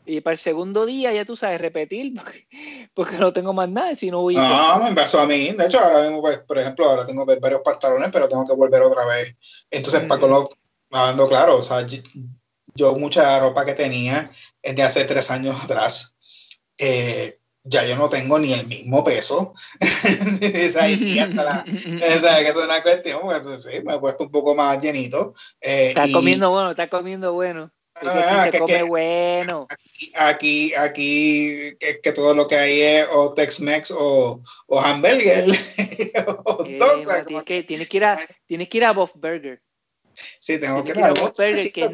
Speaker 2: Y para el segundo día ya tú sabes repetir porque, no tengo más nada. Si no, voy
Speaker 1: no, me pasó a mí. De hecho, ahora mismo, pues, por ejemplo, ahora tengo varios pantalones, pero tengo que volver otra vez. Entonces, para con lo, hablando claro, o sea, yo, mucha ropa que tenía es de hace tres años atrás. Eh, ya yo no tengo ni el mismo peso. esa, la, esa, que es una cuestión, pues, sí, me he puesto un poco más llenito.
Speaker 2: Eh, está comiendo bueno, está comiendo bueno. Ah, que, come bueno.
Speaker 1: Aquí, aquí, que, que, todo lo que hay es o Tex-Mex o, o hamburger.
Speaker 2: o eh, tienes, que, tienes, que ir a, tienes que ir a Buff Burger.
Speaker 1: Sí, tengo que ir a Buff
Speaker 2: Burger, que,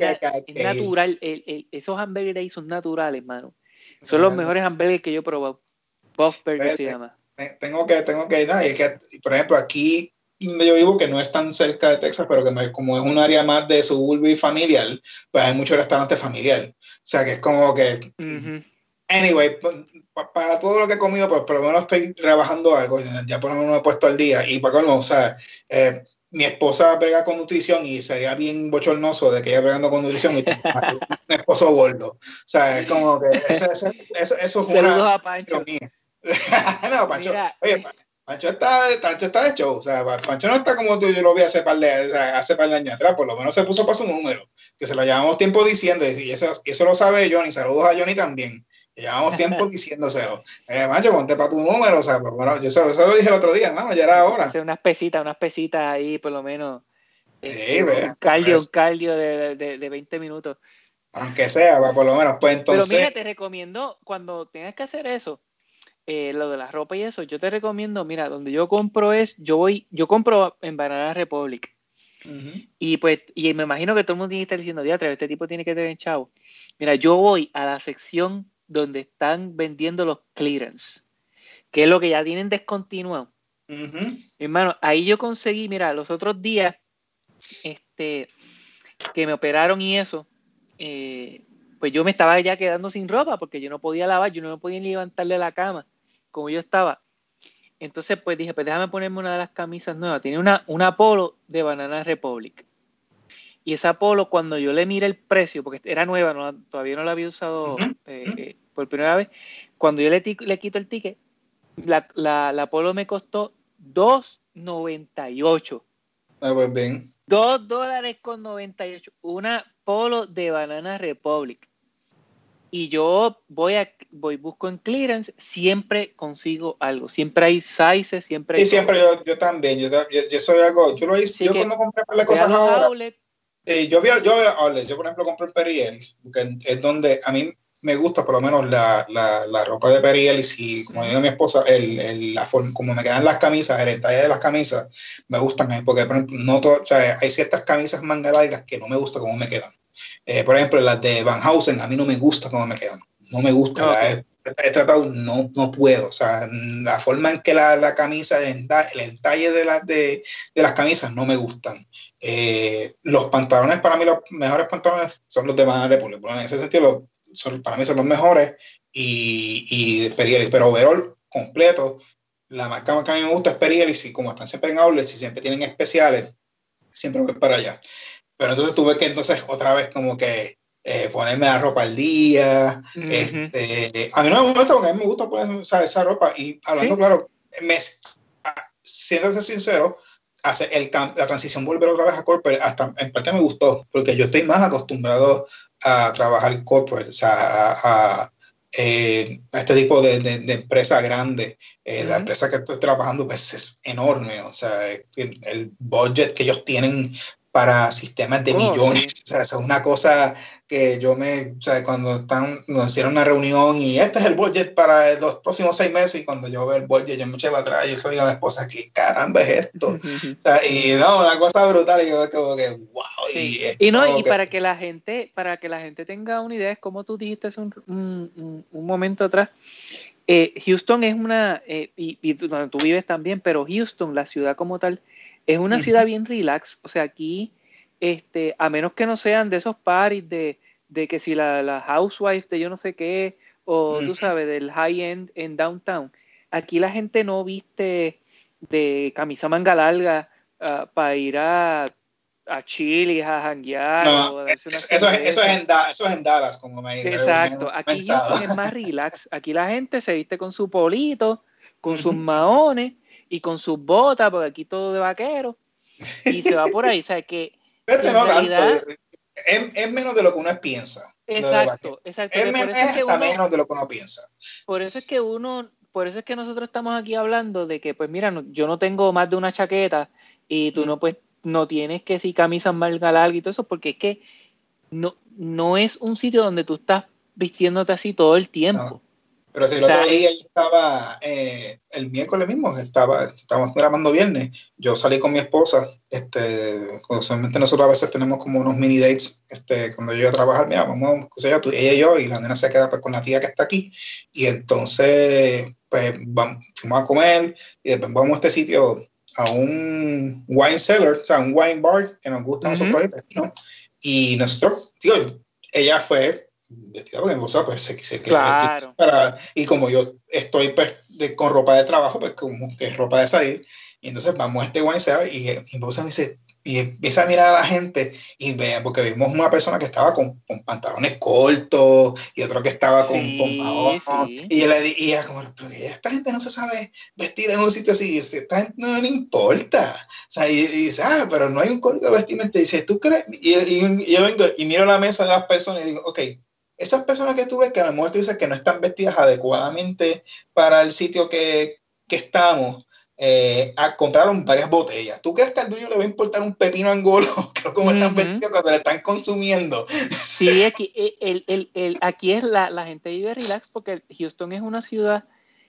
Speaker 2: es, natural. El, el, esos hamburgers ahí son naturales, mano. Son los mejores hamburgues que yo he probado. Buff Burger se llama.
Speaker 1: Tengo que, tengo que ir, y es que, por ejemplo, aquí donde yo vivo, que no es tan cerca de Texas, pero que como es un área más de suburbio y familiar, pues hay muchos restaurantes familiares. O sea, que es como que... Anyway, para todo lo que he comido, pues por lo menos estoy trabajando algo, ya por lo menos me he puesto al día. Y para colmo, o sea, eh, mi esposa brega con nutrición y sería bien bochornoso de que ella bregando con nutrición y un esposo gordo. O sea, es como que eso, eso, eso, eso es una...
Speaker 2: A Pancho.
Speaker 1: no, Pancho, oye, Pancho está, Pancho está de show, o sea, Pancho no está como tú, yo lo vi hace par de, hace par de años atrás, por lo menos se puso para su número, que se lo llevamos tiempo diciendo, y eso, y eso lo sabe Johnny, saludos a Johnny también, llevamos tiempo diciéndoselo, eh, Mancho, ponte para tu número, o sea, pues, bueno, yo eso, eso, lo dije el otro día, mano, ya era hora.
Speaker 2: Hacer unas pesitas, unas pesitas ahí, por lo menos, sí, este, un cardio, un cardio de, de, de 20 minutos.
Speaker 1: Aunque sea, por lo menos, pues entonces...
Speaker 2: Pero mira, te recomiendo, cuando tengas que hacer eso, eh, lo de la ropa y eso, yo te recomiendo, mira, donde yo compro es, yo voy, yo compro en Banana Republic. Y pues, y me imagino que todo el mundo tiene que estar diciendo, diatra, este tipo tiene que tener chavo. Mira, yo voy a la sección donde están vendiendo los clearance, que es lo que ya tienen descontinuado. Hermano, ahí yo conseguí, mira, los otros días, este, que me operaron y eso, eh, pues yo me estaba ya quedando sin ropa porque yo no podía lavar, yo no me podía levantarle la cama como yo estaba. Entonces, pues dije, pues déjame ponerme una de las camisas nuevas. Tiene una, una polo de Banana Republic. Y esa polo, cuando yo le miré el precio, porque era nueva, todavía no la había usado eh, eh, por primera vez, cuando yo le, le quito el ticket, la, la, polo me costó 2.98.
Speaker 1: Ah, pues bien.
Speaker 2: 2 dólares con 98. Una polo de Banana Republic y yo voy a voy busco en clearance, siempre consigo algo, siempre hay sizes, siempre hay
Speaker 1: Y siempre yo, yo, también, yo, yo, soy algo, yo lo hice, yo cuando compré las cosas ahora, eh, yo yo yo por ejemplo compré Perry Ellis, porque es donde a mí me gusta por lo menos la, la, la ropa de Perry Ellis y como digo mi esposa, el, el, la forma, como me quedan las camisas, el detalle de las camisas, me gustan, eh, porque por ejemplo, no todo, o sea, hay ciertas camisas manga largas que no me gusta cómo me quedan. Eh, por ejemplo, las de Van Housen, a mí no me gusta cómo me quedan. No me gusta. He, tratado, no, no puedo. O sea, la forma en que la, la camisa, el, entalle de, la, de, de, las camisas no me gustan. Eh, los pantalones, para mí, los mejores pantalones son los de Van Republic. En ese sentido, son, para mí son los mejores. Y, y pero overall, completo, la marca que a mí me gusta es Perielis y como están siempre en outlets y siempre tienen especiales, siempre voy para allá. Pero entonces tuve que entonces otra vez como que eh, ponerme la ropa al día. este, a mí no me gusta porque a mí me gusta poner esa ropa. Y hablando claro, me, siéndote sincero, hace el, la transición volver otra vez a corporate, hasta en parte me gustó, porque yo estoy más acostumbrado a trabajar corporate, o sea, a, eh, a este tipo de, de, de empresa grande. Eh, la empresa que estoy trabajando pues, es enorme, o sea, el, el, budget que ellos tienen para sistemas de oh, millones. O sea, es una cosa que yo me, o sea, cuando están, nos hicieron una reunión y este es el budget para los próximos seis meses y cuando yo veo el budget yo me eché para atrás y yo soy a mi esposa, ¿qué caramba es esto? o sea, y no, una cosa brutal y yo como que, wow.
Speaker 2: Y, no, y para que la gente, para que la gente tenga una idea, es como tú dijiste hace un, un, un momento atrás, eh, Houston es una, eh, y, y, donde tú vives también, pero Houston, la ciudad como tal, es una ciudad bien relax, o sea, aquí, este, a menos que no sean de esos parties de, de que si la, la housewife de yo no sé qué, o tú sabes, del high end en downtown, aquí la gente no viste de camisa manga larga uh, para ir a, a Chile, a janguear.
Speaker 1: No, eso, eso, es, eso, es en, eso, es en, Dallas, como me.
Speaker 2: Exacto, aquí es más relax. Aquí la gente se viste con su polito, con sus maones y con sus botas, porque aquí todo de vaquero, y se va por ahí. O sea, que.
Speaker 1: Es, menos de lo que uno piensa.
Speaker 2: Exacto, exacto.
Speaker 1: Es, menos, menos de lo que uno piensa.
Speaker 2: Por eso es que uno, por eso es que nosotros estamos aquí hablando de que, pues mira, yo no tengo más de una chaqueta y tú no, pues, no tienes que si camisas malga larga y todo eso, porque es que no, no es un sitio donde tú estás vistiéndote así todo el tiempo.
Speaker 1: Pero si el otro día estaba, eh, el miércoles mismo, estaba, estábamos grabando viernes, yo salí con mi esposa, este, usualmente nosotros a veces tenemos como unos mini dates, este, cuando yo iba a trabajar, mira, vamos, o sea, tú, ella y yo, y la nena se queda pues, con la tía que está aquí, y entonces, pues, vamos, fuimos a comer, y después vamos a este sitio, a un wine cellar, o sea, un wine bar, que nos gusta a nosotros ¿no? y nosotros, tío, ella fue vestida porque pues se, se
Speaker 2: claro.
Speaker 1: para, y como yo estoy pues, de, con ropa de trabajo, pues como que es ropa de salir, y entonces vamos a este wine y, y mi esposa me dice, y empieza a mirar a la gente y ve, porque vimos una persona que estaba con, con pantalones cortos y otro que estaba con, sí, con y ella le decía como, pero esta gente no se sabe vestir en un sitio así, esta gente no le importa, o sea, y, dice, ah, pero no hay un código de vestimenta, y dice, ¿tú crees? Y, y, yo vengo y miro la mesa de las personas y digo, ok, esas personas que tú ves que a lo mejor tú dices que no están vestidas adecuadamente para el sitio que, que estamos, eh, a, compraron varias botellas. ¿Tú crees que al dueño le va a importar un pepino angolo? como están vestidos cuando le están consumiendo.
Speaker 2: Sí, aquí, eh, el, el, el, aquí es la, la, gente vive relax porque Houston es una ciudad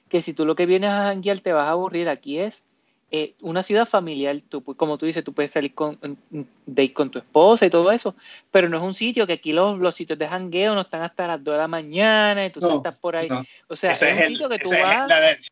Speaker 2: que si tú lo que vienes a janguear te vas a aburrir. Aquí es eh, una ciudad familiar, tú, como tú dices, tú puedes salir con, de, con tu esposa y todo eso, pero no es un sitio que aquí los, los sitios de jangueo no están hasta las 2 de la mañana y tú estás por ahí. O sea, es, un sitio que tú vas...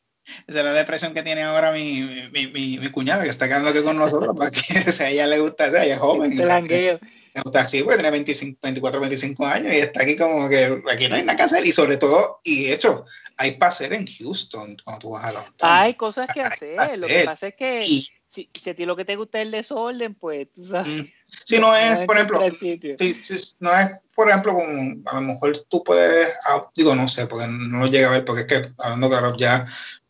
Speaker 1: Esa es la depresión que tiene ahora mi, mi, mi, mi cuñada, que está quedando aquí con nosotros, porque a ella le gusta, ella es joven. Y, le gusta así, pues tiene 25, 24, 25 años y está aquí como que aquí no hay nada que hacer. Y sobre todo, y de hecho, hay para hacer en Houston cuando tú vas a la
Speaker 2: Hay cosas que hacer. Lo que pasa es que si, si, a ti lo que te gusta es el desorden, pues tú sabes. Mm.
Speaker 1: Si no es, por ejemplo, si, si, no es, por ejemplo, como a lo mejor tú puedes, ah, digo, no sé, porque no lo llega a ver, porque es que hablando claro, ya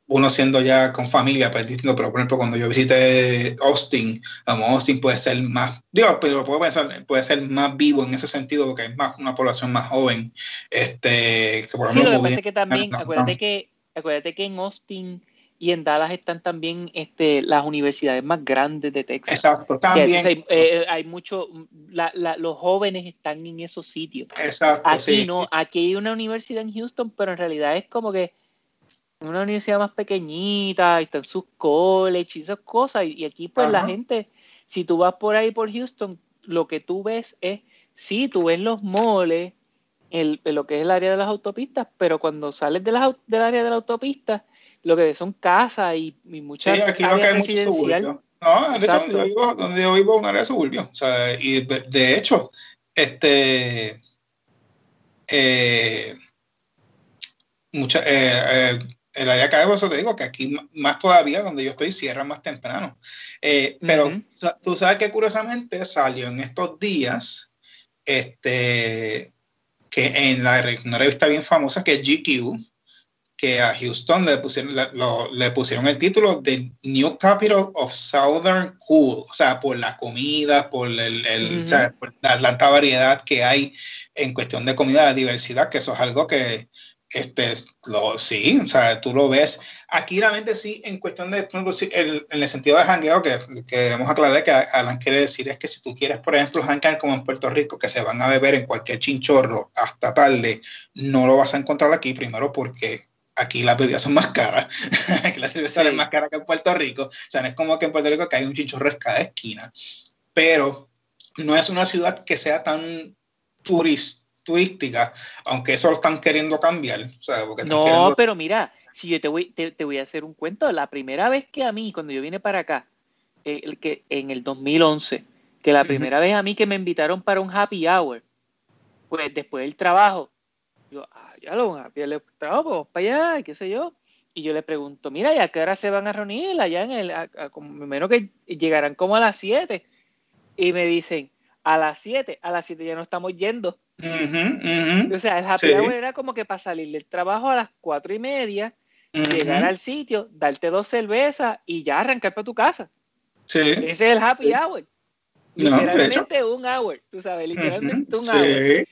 Speaker 1: uno siendo ya con familia, pues distinto, pero por ejemplo, cuando yo visité Austin, Austin puede ser más, digo, pero puedo pensar, puede ser más vivo en ese sentido, porque es más una población más joven. Este,
Speaker 2: que por ejemplo, sí, que también, acuérdate que, acuérdate que en Austin y en Dallas están también este, las universidades más grandes de Texas.
Speaker 1: Exacto, también.
Speaker 2: Hay, eh, hay, mucho, la, la, los jóvenes están en esos sitios.
Speaker 1: Exacto.
Speaker 2: Aquí no, aquí hay una universidad en Houston, pero en realidad es como que una universidad más pequeñita, están sus colleges y esas cosas. Y, aquí, pues, la gente, si tú vas por ahí por Houston, lo que tú ves es, sí, tú ves los moles, el, lo que es el área de las autopistas, pero cuando sales de la, del área de la autopista, lo que ves son casas y, y muchas
Speaker 1: Sí, aquí no hay mucho suburbio. No, de hecho, donde yo, vivo, donde yo vivo es un área de suburbio. O sea, y de, hecho, este. Eh, mucha, eh, eh, el área acá, eso te digo que aquí más todavía donde yo estoy cierra más temprano. Eh, pero tú sabes que curiosamente salió en estos días este, que en la, una revista bien famosa que es GQ, que a Houston le pusieron, le pusieron el título de New Capital of Southern Cool, o sea, por la comida, por, el, el o sea, por la alta variedad que hay en cuestión de comida, la diversidad, que eso es algo que este, lo, sí, o sea, tú lo ves. Aquí realmente sí, en cuestión de, el, en el sentido de jangueo, que, que debemos aclarar que Alan quiere decir es que si tú quieres, por ejemplo, janguear como en Puerto Rico, que se van a beber en cualquier chinchorro hasta tarde, no lo vas a encontrar aquí, primero porque aquí las bebidas son más caras, aquí la cerveza es más cara que en Puerto Rico, o sea, no es como que en Puerto Rico que hay un chinchorro en cada esquina, pero no es una ciudad que sea tan turista turística, aunque eso lo están queriendo cambiar.
Speaker 2: no, pero mira, si yo te voy, te, voy a hacer un cuento, la primera vez que a mí, cuando yo vine para acá, eh, el que, en el 2011, que la primera vez a mí que me invitaron para un happy hour, pues después del trabajo, yo, ah, ya lo, un happy hour, trabajo, vamos para allá, qué sé yo. Y yo le pregunto, mira, ¿y a qué hora se van a reunir? Allá en el, menos que llegarán como a las 7. Y me dicen, a las 7, a las 7 ya no estamos yendo. O sea, el happy hour era como que para salir del trabajo a las cuatro y media, llegar al sitio, darte dos cervezas y ya arrancar para tu casa.
Speaker 1: Sí.
Speaker 2: Ese es el happy hour. Literalmente un hour, tú sabes, literalmente un hour.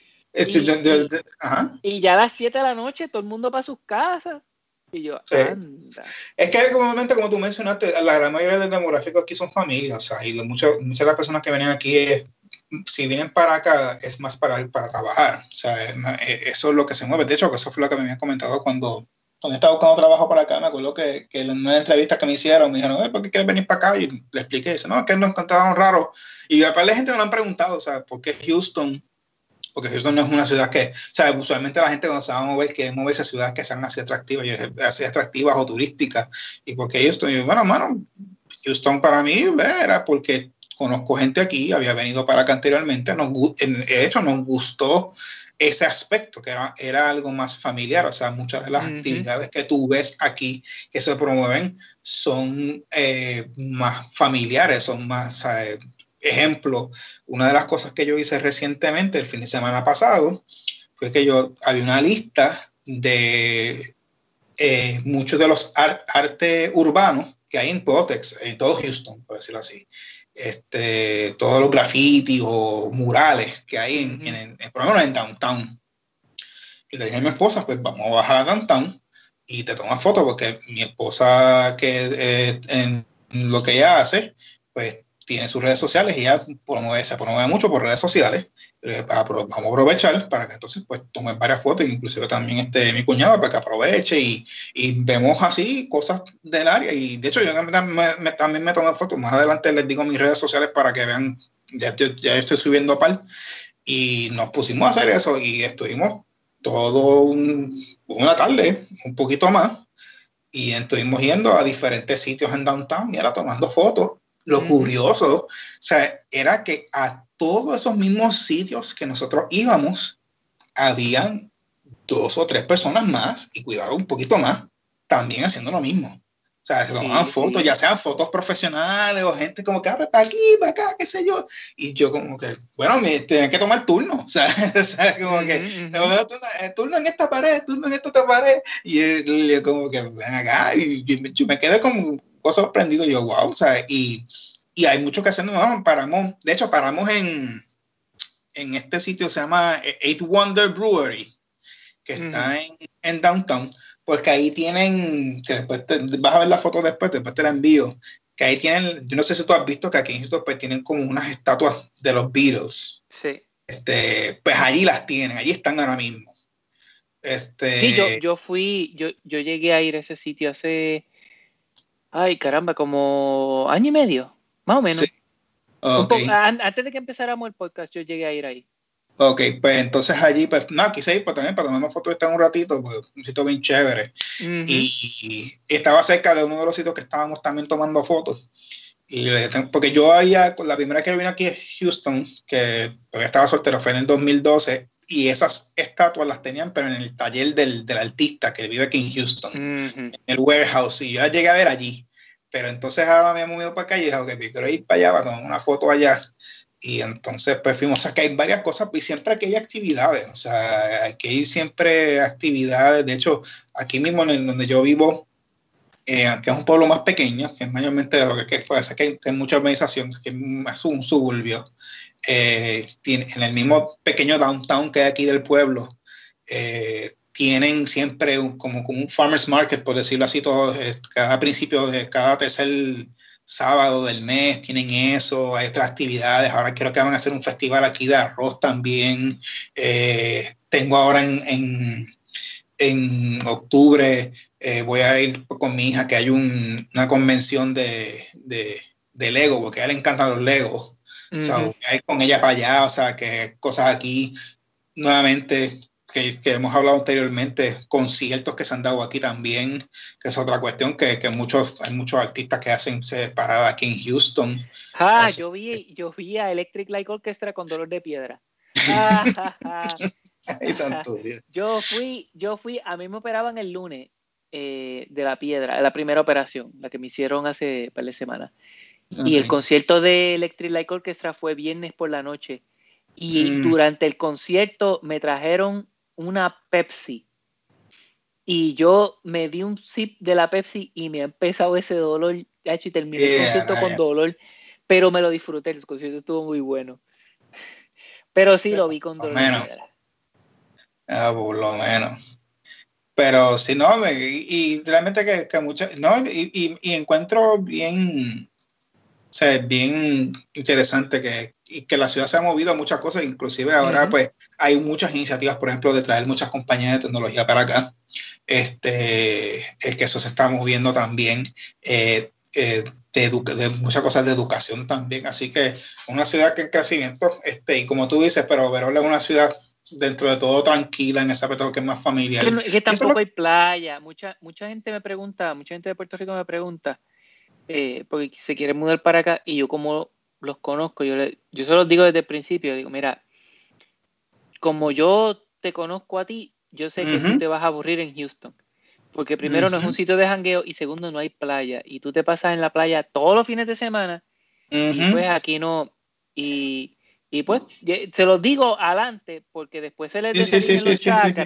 Speaker 2: Y, ya a las 7 de la noche todo el mundo para sus casas. Y yo, anda.
Speaker 1: Es que comúnmente, como tú mencionaste, la gran mayoría del demográfico aquí son familias, o sea, y muchas, muchas de las personas que vienen aquí es si vienen para acá es más para, para trabajar. O sea, eh, eso es lo que se mueve. De hecho, eso fue lo que me habían comentado cuando, cuando estaba buscando trabajo para acá. Me acuerdo que, que en una entrevista que me hicieron me dijeron, ¿por qué quieres venir para acá? Y le expliqué, dice, no, es que nos encontraron raro. Y aparte la gente me lo han preguntado, o sea, ¿por qué Houston? Porque Houston no es una ciudad que, o sea, usualmente la gente cuando se va a mover quiere moverse a ciudades que sean así atractivas, así atractivas o turísticas. ¿Y por qué Houston? Y bueno, hermano, Houston para mí era porque conozco gente aquí, había venido para acá anteriormente, nos, de hecho nos gustó ese aspecto, que era, era algo más familiar, o sea, muchas de las actividades que tú ves aquí que se promueven son eh, más familiares, son más, ejemplo, una de las cosas que yo hice recientemente, el fin de semana pasado, fue que yo había una lista de eh, muchos de los arte urbanos que hay en todo en todo Houston, por decirlo así este, todos los grafitis o murales que hay en, en, en, por en downtown. Y le dije a mi esposa, pues vamos a bajar a downtown y te tomas fotos porque mi esposa que eh, en lo que ella hace, pues tiene sus redes sociales y ella promueve, se promueve mucho por redes sociales. Vamos a aprovechar para que entonces pues tomen varias fotos, inclusive también este, mi cuñado para que aproveche y, y vemos así cosas del área. Y de hecho yo también me, también me tomé fotos. Más adelante les digo mis redes sociales para que vean, ya estoy, ya estoy subiendo a par. Y nos pusimos a hacer eso y estuvimos todo una tarde, un poquito más, y estuvimos yendo a diferentes sitios en downtown y era tomando fotos. Lo curioso, o sea, era que a todos esos mismos sitios que nosotros íbamos, habían dos o tres personas más, y cuidado un poquito más, también haciendo lo mismo. O sea, se tomaban fotos, ya sean fotos profesionales o gente como que, ah, para aquí, para acá, qué sé yo. Y yo como que, bueno, me tienen que tomar turno. O sea, o sea como que, uh turno en esta pared, turno en esta otra pared. Y él como que, ven acá. Y yo, me quedé como sorprendido. Yo, wow, o sea, y, y hay mucho que hacer. No, paramos, de hecho, paramos en, en este sitio, se llama Eighth Wonder Brewery, que está en, en downtown porque ahí tienen, que después vas a ver la foto después, después te la envío, que ahí tienen, yo no sé si tú has visto que aquí en Houston pues tienen como unas estatuas de los Beatles.
Speaker 2: Sí.
Speaker 1: Este, pues allí las tienen, allí están ahora mismo. Este...
Speaker 2: Sí, yo, yo fui, yo, yo llegué a ir a ese sitio hace, ay caramba, como año y medio, más o menos. Sí. antes de que empezáramos el podcast, yo llegué a ir ahí.
Speaker 1: Ok, pues entonces allí, pues nada, quise ir pues, también para tomar fotos en un ratito, pues un sitio bien chévere. y, estaba cerca de uno de los sitios que estábamos también tomando fotos. Y porque yo había, la primera vez que vine aquí a Houston, que estaba soltero, fue en el 2012, y esas estatuas las tenían, pero en el taller del, del artista que vive aquí en Houston, en el warehouse, y yo las llegué a ver allí. Pero entonces ahora me he movido para acá y dije, ok, quiero ir para allá para tomar una foto allá. Y entonces, pues fuimos, a que hay varias cosas, y siempre aquí hay actividades, o sea, aquí hay siempre actividades. De hecho, aquí mismo en donde yo vivo, eh, que es un pueblo más pequeño, que es mayormente lo que ser que hay, mucha organización, que es un suburbio, eh, tiene, en el mismo pequeño downtown que hay aquí del pueblo, eh, tienen siempre como, como un farmers market, por decirlo así, todo, cada principio de cada tercer sábado del mes, tienen eso, hay otras actividades, ahora creo que van a hacer un festival aquí de arroz también, eh, tengo ahora en, en, octubre, eh, voy a ir con mi hija que hay una convención de, de, Lego, porque a ella le encantan los Legos, o sea, voy a ir con ella para allá, o sea, que cosas aquí nuevamente que, hemos hablado anteriormente, conciertos que se han dado aquí también, que es otra cuestión, que, que muchos, hay muchos artistas que hacen parada aquí en Houston.
Speaker 2: Ah, yo vi, yo vi a Electric Light Orchestra con dolor de piedra. yo fui, yo fui, a mí me operaban el lunes eh, de la piedra, la primera operación, la que me hicieron hace par de semanas. Y el concierto de Electric Light Orchestra fue viernes por la noche. Y mm. durante el concierto me trajeron una Pepsi. Y yo me di un sip de la Pepsi y me ha empezado ese dolor, y terminé el concierto con dolor, pero me lo disfruté, el concierto estuvo muy bueno. Pero sí lo vi con dolor.
Speaker 1: Menos. Ah, por lo menos. Pero si no, y, realmente que, que muchas, no, y, y, encuentro bien, o sea, bien interesante que, y que la ciudad se ha movido a muchas cosas, inclusive ahora pues hay muchas iniciativas, por ejemplo, de traer muchas compañías de tecnología para acá, este, es que eso se está moviendo también, eh, eh, de, de, muchas cosas de educación también, así que una ciudad que en crecimiento, este, y como tú dices, pero Verola es una ciudad dentro de todo tranquila en ese aspecto que es más familiar.
Speaker 2: Que, que tampoco hay playa, mucha, mucha gente me pregunta, mucha gente de Puerto Rico me pregunta, eh, porque se quiere mudar para acá y yo como los conozco, yo, le, yo se los digo desde el principio, digo, mira, como yo te conozco a ti, yo sé que tú te vas a aburrir en Houston. Porque primero no es un sitio de jangueo y segundo no hay playa. Y tú te pasas en la playa todos los fines de semana y pues aquí no. Y, y, pues se los digo adelante porque después se les dice sí, sí,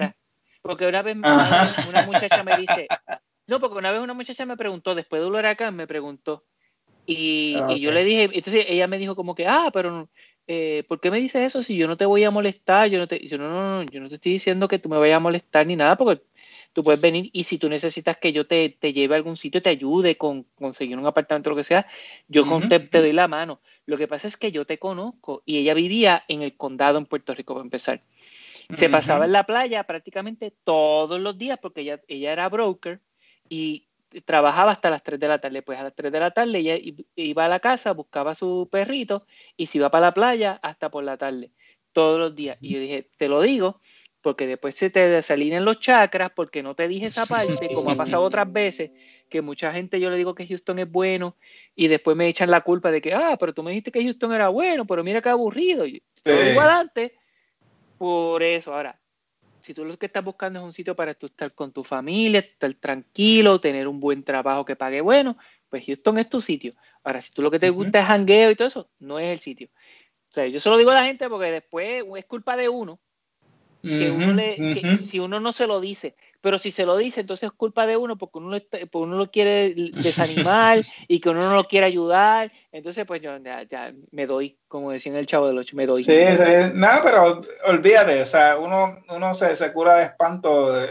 Speaker 2: Porque una vez una muchacha me dice, no, porque una vez una muchacha me preguntó, después de un huracán me preguntó, y, ah, y, yo le dije, entonces ella me dijo como que, ah, pero eh, ¿por qué me dices eso si yo no te voy a molestar? Yo no te, yo no, no, no, yo no te estoy diciendo que tú me vayas a molestar ni nada, porque tú puedes venir y si tú necesitas que yo te, te lleve a algún sitio, te ayude con conseguir un apartamento o lo que sea, yo con te, doy la mano. Lo que pasa es que yo te conozco y ella vivía en el condado en Puerto Rico, para empezar. Se pasaba en la playa prácticamente todos los días porque ella, ella era broker y trabajaba hasta las 3 de la tarde. Pues a las 3 de la tarde ella iba a la casa, buscaba a su perrito y se iba para la playa hasta por la tarde, todos los días. Y yo dije, te lo digo porque después se te desalinean los chakras, porque no te dije esa parte, como ha pasado otras veces, que mucha gente yo le digo que Houston es bueno y después me echan la culpa de que, ah, pero tú me dijiste que Houston era bueno, pero mira qué aburrido. Yo lo digo adelante por eso. Ahora, si tú lo que estás buscando es un sitio para tú estar con tu familia, estar tranquilo, tener un buen trabajo que pague bueno, pues Houston es tu sitio. Ahora, si tú lo que te gusta es jangueo y todo eso, no es el sitio. O sea, yo se lo digo a la gente porque después es culpa de uno. Que uno le, si uno no se lo dice, pero si se lo dice, entonces es culpa de uno porque uno, porque uno lo quiere desanimar y que uno no lo quiere ayudar. Entonces, pues yo ya, me doy, como decía en el Chavo del Ocho, me doy.
Speaker 1: Sí, sí, nada, pero olvídate, o sea, uno, uno se, se cura de espanto, de,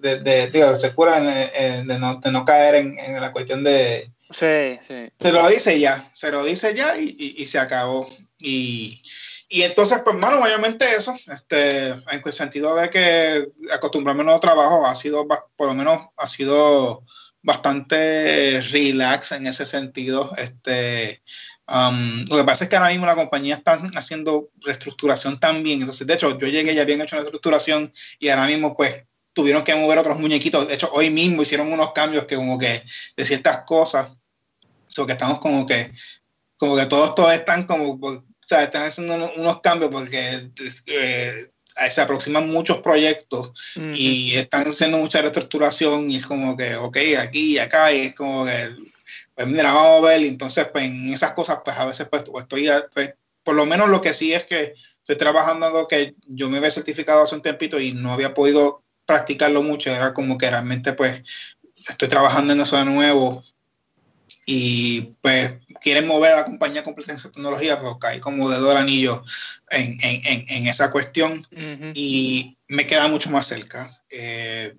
Speaker 1: de, de, de se cura de, no, no, caer en, en, la cuestión de...
Speaker 2: Sí, sí.
Speaker 1: Se lo dice ya, se lo dice ya y, y, y se acabó. Y y entonces, pues, bueno, obviamente eso, este, en el sentido de que acostumbrarme a nuevo trabajo ha sido, por lo menos, ha sido bastante relax en ese sentido. Este, um, lo que pasa es que ahora mismo la compañía está haciendo reestructuración también. Entonces, de hecho, yo llegué, ya habían hecho una reestructuración y ahora mismo, pues, tuvieron que mover otros muñequitos. De hecho, hoy mismo hicieron unos cambios que como que de ciertas cosas, so que estamos como que, como que todos, todos están como o sea, están haciendo unos cambios porque eh, se aproximan muchos proyectos y están haciendo mucha reestructuración y es como que, ok, aquí y acá, y es como que, pues mira, vamos a ver, y entonces pues en esas cosas pues a veces pues, pues estoy, pues, por lo menos lo que sí es que estoy trabajando algo que yo me había certificado hace un tempito y no había podido practicarlo mucho, era como que realmente pues estoy trabajando en eso de nuevo y pues quieren mover a la compañía completa en esa tecnología, pues cae como dedo del anillo en, en, en esa cuestión y me queda mucho más cerca. Eh,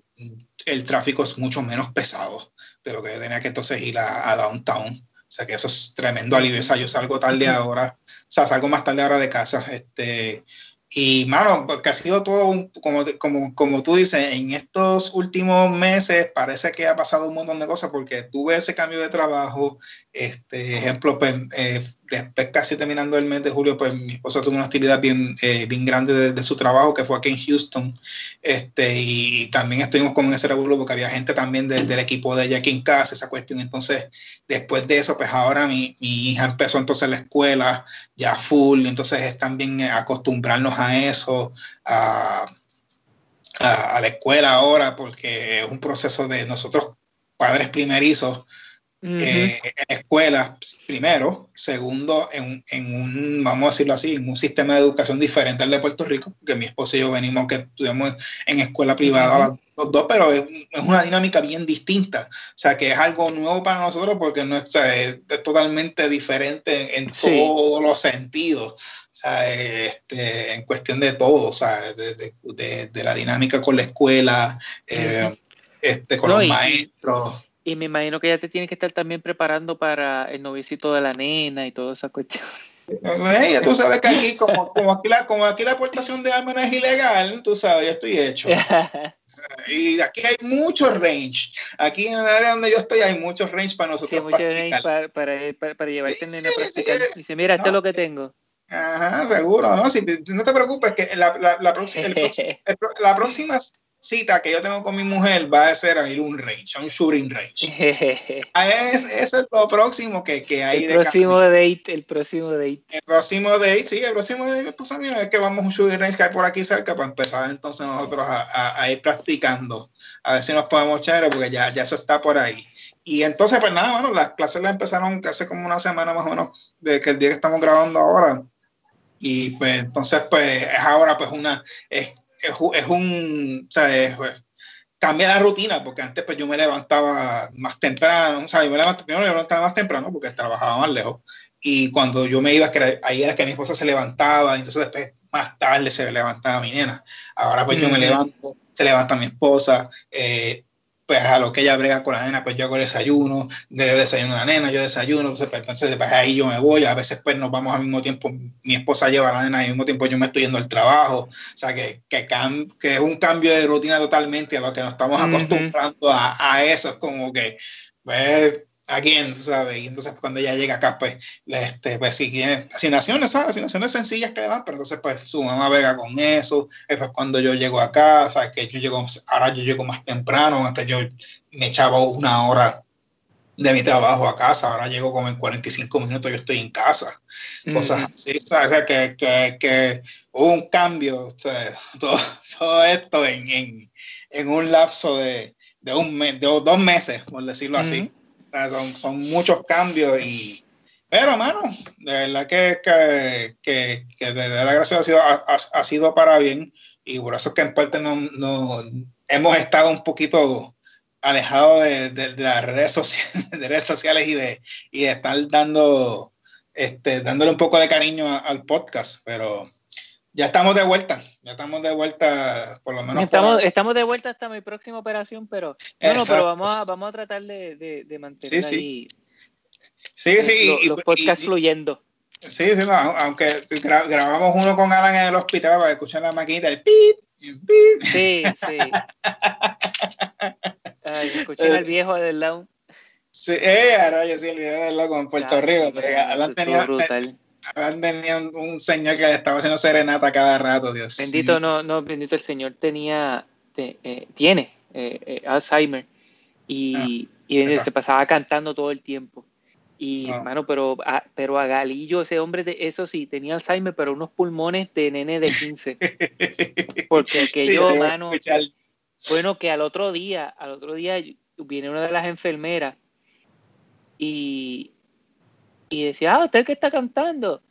Speaker 1: el tráfico es mucho menos pesado de lo que tenía que entonces ir a, downtown. O sea que eso es tremendo alivio. O sea, yo salgo tarde ahora, o sea, salgo más tarde ahora de casa. Este, y, mano, que ha sido todo, como, como, como tú dices, en estos últimos meses parece que ha pasado un montón de cosas porque tuve ese cambio de trabajo. Este ejemplo, pues, eh, después casi terminando el mes de julio, pues mi esposa tuvo una actividad bien, eh, bien grande de, su trabajo que fue aquí en Houston. Este, y también estuvimos con ese revuelo porque había gente también del equipo de ella aquí en casa, esa cuestión. Entonces, después de eso, pues ahora mi, mi hija empezó entonces la escuela ya full, entonces es también acostumbrarnos a eso, a, a, a la escuela ahora, porque es un proceso de nosotros padres primerizos eh, en escuelas, primero, segundo, en, en, un, vamos a decirlo así, en un sistema de educación diferente al de Puerto Rico, que mi esposo y yo venimos, que estudiamos en escuela privada los dos, pero es, es, una dinámica bien distinta, o sea, que es algo nuevo para nosotros porque no es, es, totalmente diferente en, todos los sentidos, o sea, este, en cuestión de todo, o sea, de, de, de, la dinámica con la escuela, eh, este, con no, los maestros
Speaker 2: y me imagino que ya te tienes que estar también preparando para el novicito de la nena y toda esa cuestión.
Speaker 1: ya tú sabes que aquí, como, como, aquí la, como aquí la aportación de armas es ilegal, tú sabes, ya estoy hecho. y aquí hay mucho range. Aquí en el área donde yo estoy hay muchos range para nosotros.
Speaker 2: Sí, mucho range para, para, para, para llevarte sí, nena a practicar. Dice, mira, esto es lo que tengo.
Speaker 1: Ajá, seguro, ¿no? Si, no te preocupes, que la, la, la, próxima, el, la próxima cita que yo tengo con mi mujer va a ser a ir un range, a un shooting range. Ah, es, eso es lo próximo que, que hay.
Speaker 2: El próximo date, el próximo date.
Speaker 1: El próximo date, sí, el próximo date, pues a mí es que vamos a un shooting range que hay por aquí cerca para empezar entonces nosotros a, a, a ir practicando, a ver si nos podemos echar, porque ya, ya eso está por ahí. Y entonces, pues nada, bueno, las clases las empezaron hace como una semana más o menos, de que el día que estamos grabando ahora. Y pues entonces, pues es ahora pues una, es es, es un, o sea, es, cambia la rutina, porque antes pues yo me levantaba más temprano, o sea, yo me levantaba, yo me levantaba más temprano porque trabajaba más lejos, y cuando yo me iba, que ahí era que mi esposa se levantaba, y entonces después más tarde se levantaba mi nena, ahora pues yo me levanto, se levanta mi esposa, eh, pues a lo que ella brega con la nena, pues yo hago el desayuno, de desayuno a la nena, yo desayuno, entonces, pues, entonces después ahí yo me voy, a veces pues nos vamos al mismo tiempo, mi esposa lleva a la nena y al mismo tiempo yo me estoy yendo al trabajo, o sea que, que, que es un cambio de rutina totalmente a lo que nos estamos acostumbrando a, a, eso, es como que, pues, again, ¿sabes? Y entonces cuando ella llega acá, pues, este, pues si tiene asignaciones, ¿sabes? Asignaciones sencillas que le dan, pero entonces pues su mamá vega con eso. Pues cuando yo llego acá, ¿sabes? Que yo llego, ahora yo llego más temprano, antes yo me echaba una hora de mi trabajo a casa, ahora llego como en 45 minutos, yo estoy en casa, cosas así, ¿sabes? O sea, que, que, que, hubo un cambio, todo, todo, esto en, en, en, un lapso de, de, un mes, de dos meses, por decirlo así. Son, muchos cambios y... Pero, mano, de verdad que, que, que, de verdad gracias ha sido, ha, ha, sido para bien y por eso es que en parte no, no hemos estado un poquito alejado de, de, las redes sociales, de redes sociales y de, y de estar dando, este, dándole un poco de cariño al podcast, pero ya estamos de vuelta, ya estamos de vuelta, por lo menos.
Speaker 2: Estamos, por... estamos de vuelta hasta mi próxima operación, pero no, no pero vamos a, vamos a tratar de, de, de mantener
Speaker 1: sí,
Speaker 2: ahí
Speaker 1: sí. Sí, sí,
Speaker 2: los, los podcasts y, fluyendo.
Speaker 1: Sí, sí, no, aunque gra grabamos uno con Alan en el hospital para escuchar la maquinita, el pip, pip.
Speaker 2: Sí, sí. Ay, escuché al viejo del lado.
Speaker 1: Sí, eh, ahora yo sí, el viejo del lado en Puerto Rico. Alan tenía, Alan tenía un, un, señor que estaba haciendo serenata cada rato, Dios.
Speaker 2: Bendito, no, no, bendito el señor tenía, te, eh, tiene eh, eh, Alzheimer y, ah, y se pasaba cantando todo el tiempo. Y, ah. mano, pero a, pero a Galillo, ese hombre, de, eso sí, tenía Alzheimer, pero unos pulmones de nene de 15. Porque aquello, sí, mano, escuchar. bueno, que al otro día, al otro día viene una de las enfermeras y, y decía, ah, usted que está cantando.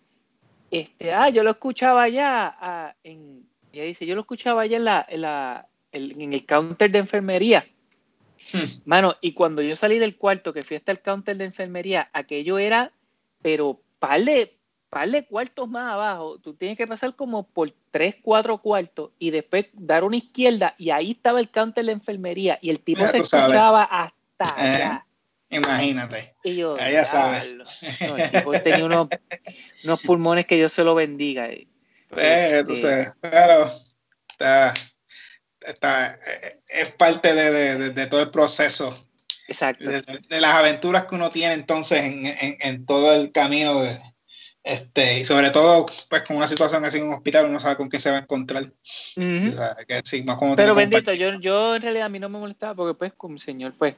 Speaker 2: Este, ah, yo lo escuchaba allá, ah, en, ella dice, yo lo escuchaba allá en, la, en, la, en el counter de enfermería. Mano, y cuando yo salí del cuarto, que fui hasta el counter de enfermería, aquello era, pero par de, par de cuartos más abajo, tú tienes que pasar como por tres, cuatro cuartos y después dar una izquierda y ahí estaba el counter de enfermería y el tipo ya se escuchaba sabes. hasta
Speaker 1: eh, allá. Imagínate.
Speaker 2: Y yo,
Speaker 1: ya sabes.
Speaker 2: No, el tipo tenía unos, unos, pulmones que Dios se lo bendiga.
Speaker 1: Eh, este, sé, pero está, está, es parte de, de, de, todo el proceso.
Speaker 2: Exacto.
Speaker 1: De, de, las aventuras que uno tiene entonces en, en, en todo el camino. este, y sobre todo, pues con una situación así en un hospital, uno sabe con qué se va a encontrar. Uh -huh. o sea, que, sí, más como
Speaker 2: Pero bendito, yo, yo en realidad a mí no me molestaba porque pues como señor, pues,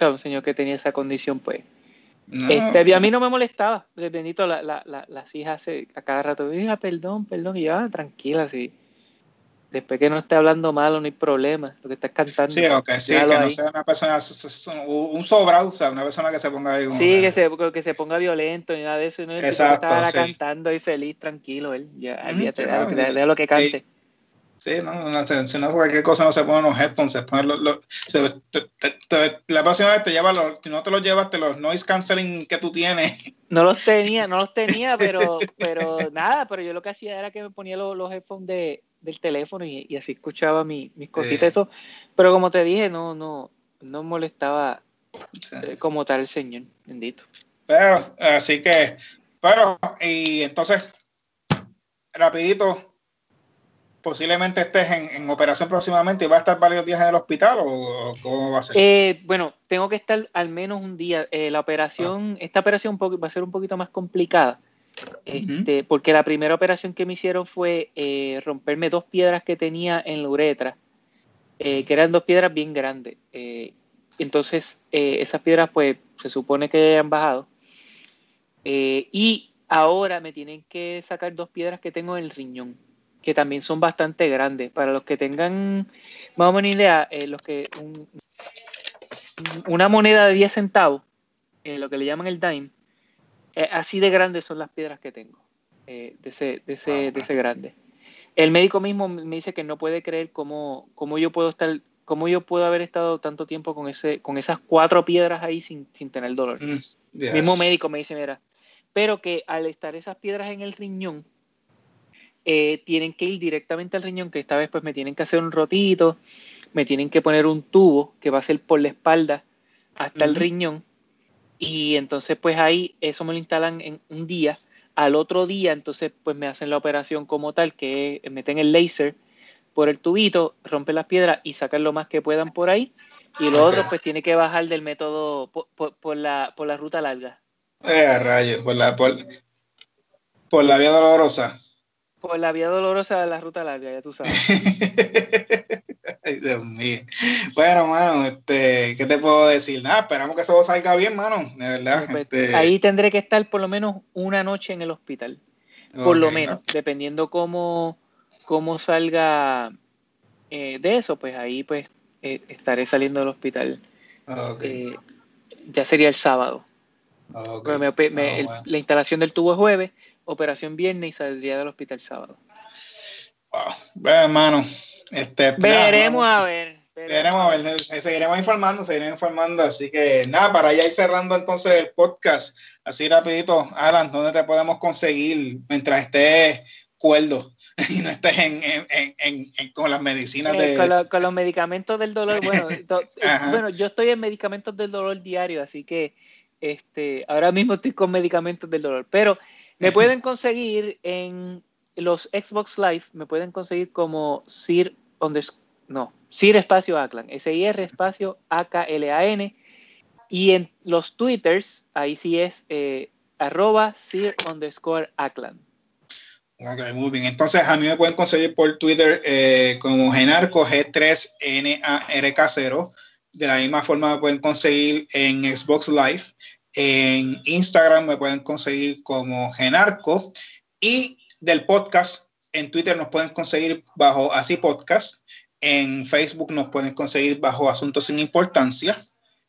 Speaker 2: sea, un señor que tenía esa condición, pues, no. Este, a mí no me molestaba. Bendito, la, la, la, las hijas se, a cada rato, mira, perdón, perdón, y yo, ah, tranquila, sí después que no esté hablando malo, no hay problema, lo que estás cantando.
Speaker 1: Sí, ok, sí, que ahí. no sea una persona, un sobrado, o sea, una persona que se ponga ahí.
Speaker 2: Sí, que se, que se ponga violento y nada de eso, y no
Speaker 1: Exacto,
Speaker 2: estaba
Speaker 1: sí.
Speaker 2: cantando ahí feliz, tranquilo, él, ya, mm, ya te da, da, lo que cante.
Speaker 1: Sí. Sí, no, no, si no cualquier cosa no se ponen los headphones, se ponen los, los se, te, te, te, la próxima vez te lleva los, si no te los llevas, te los noise canceling que tú tienes.
Speaker 2: No los tenía, no los tenía, pero, pero nada, pero yo lo que hacía era que me ponía los, los headphones de, del teléfono y, y así escuchaba mi, mis cositas, eso, pero como te dije, no, no, no molestaba sí. eh, como tal el Señor, bendito.
Speaker 1: Pero, así que, pero, y entonces, rapidito, posiblemente estés en, en, operación próximamente y va a estar varios días en el hospital o, cómo va a ser?
Speaker 2: Eh, bueno, tengo que estar al menos un día. Eh, la operación, ah. esta operación va a ser un poquito más complicada. Este, uh -huh. Porque la primera operación que me hicieron fue eh, romperme dos piedras que tenía en la uretra, que eran dos piedras bien grandes. Entonces, esas piedras, pues, se supone que han bajado. y ahora me tienen que sacar dos piedras que tengo en el riñón que también son bastante grandes. Para los que tengan más o menos idea, eh, los que un, una moneda de 10 centavos, eh, lo que le llaman el dime, eh, así de grandes son las piedras que tengo, eh, de, ese, de, ese, de ese grande. El médico mismo me dice que no puede creer cómo, cómo yo puedo estar, cómo yo puedo haber estado tanto tiempo con, ese, con esas cuatro piedras ahí sin, sin tener dolor. Mm, yes. mismo médico me dice, mira, pero que al estar esas piedras en el riñón, eh, tienen que ir directamente al riñón, que esta vez pues me tienen que hacer un rotito, me tienen que poner un tubo que va a ser por la espalda hasta uh -huh. el riñón y entonces pues ahí eso me lo instalan en un día, al otro día entonces pues me hacen la operación como tal, que meten el láser por el tubito, romper las piedras y sacar lo más que puedan por ahí. Y lo otro, pues tiene que bajar del método por, la, por la ruta larga.
Speaker 1: Eh, rayos, por la, por, por la vía dolorosa.
Speaker 2: Por la vía dolorosa de la ruta larga, ya tú sabes.
Speaker 1: Ay, Dios mío. Bueno, mano, este, ¿qué te puedo decir? Nada, esperamos que todo salga bien, mano, de verdad.
Speaker 2: Pues,
Speaker 1: este...
Speaker 2: Ahí tendré que estar por lo menos una noche en el hospital. Por lo menos, dependiendo cómo, cómo salga eh, de eso, pues ahí pues eh, estaré saliendo del hospital. Eh, ya sería el sábado. Me, me, ah, el, la instalación del tubo es jueves, operación viernes y saldría del hospital sábado.
Speaker 1: Wow. Hermano, este,
Speaker 2: veremos a ver.
Speaker 1: Veremos a ver, seguiremos informando, seguiremos informando. Así que nada, para ya ir cerrando entonces el podcast, así rapidito, Alan, ¿dónde te podemos conseguir mientras estés cuerdo y no estés en, en, en, con las medicinas
Speaker 2: eh, de... Con, los medicamentos del dolor, bueno, bueno, yo estoy en medicamentos del dolor diario, así que este, ahora mismo estoy con medicamentos del dolor, pero me pueden conseguir en los Xbox Live, me pueden conseguir como Sir, no, Sir espacio Aclan, S-I-R espacio A-K-L-A-N, y en los Twitters, ahí sí es eh, arroba Sir underscore Aclan.
Speaker 1: Ok, muy bien. Entonces a mí me pueden conseguir por Twitter eh, como Genarco G3NARK0. De la misma forma me pueden conseguir en Xbox Live. En Instagram me pueden conseguir como Genarco. Y del podcast, en Twitter nos pueden conseguir bajo así podcast. En Facebook nos pueden conseguir bajo asuntos sin importancia.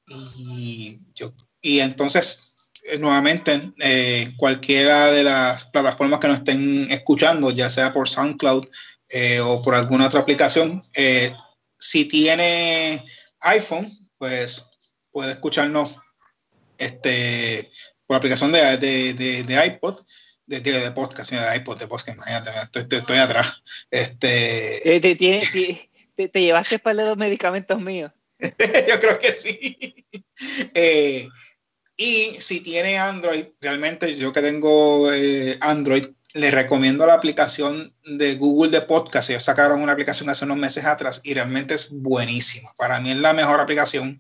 Speaker 1: Y, yo, y entonces eh, nuevamente eh, cualquiera de las plataformas que nos estén escuchando, ya sea por SoundCloud eh, o por alguna otra aplicación, si tiene iPhone, pues puede escucharnos este, por aplicación de, de, de, iPod, de, de, podcast, de iPod, de podcast, imagínate, estoy, estoy, atrás. Este...
Speaker 2: ¿Te, te, te, llevaste para los medicamentos míos?
Speaker 1: Yo creo que sí. Eh, y si tiene Android, realmente yo que tengo eh, Android, le recomiendo la aplicación de Google de Podcast. Ellos sacaron una aplicación hace unos meses atrás y realmente es buenísima. Para mí es la mejor aplicación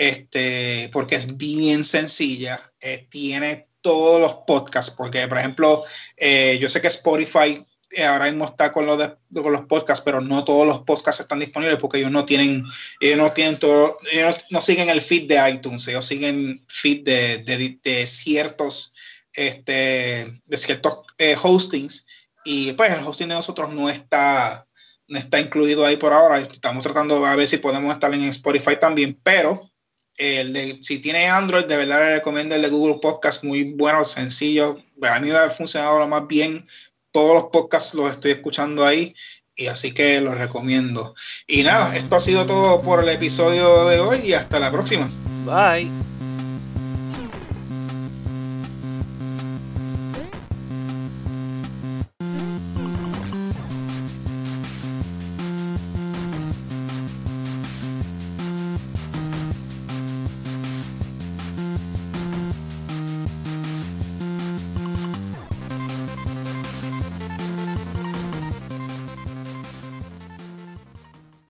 Speaker 1: este, porque es bien sencilla. Eh, tiene todos los podcasts, porque por ejemplo, eh, yo sé que Spotify eh, ahora mismo está con, de, con los podcasts, pero no todos los podcasts están disponibles porque ellos no tienen, ellos no tienen todo, ellos no, siguen el feed de iTunes, ellos siguen feed de, de, de ciertos, este, de ciertos eh, hostings y pues el hosting de nosotros no está, no está incluido ahí por ahora. Estamos tratando de ver si podemos estar en Spotify también, pero si tiene Android, de verdad le recomiendo el de Google Podcast, muy bueno, sencillo. A mí me ha funcionado lo más bien todos los podcasts los estoy escuchando ahí y así que los recomiendo. Y nada, esto ha sido todo por el episodio de hoy y hasta la próxima.
Speaker 2: Bye.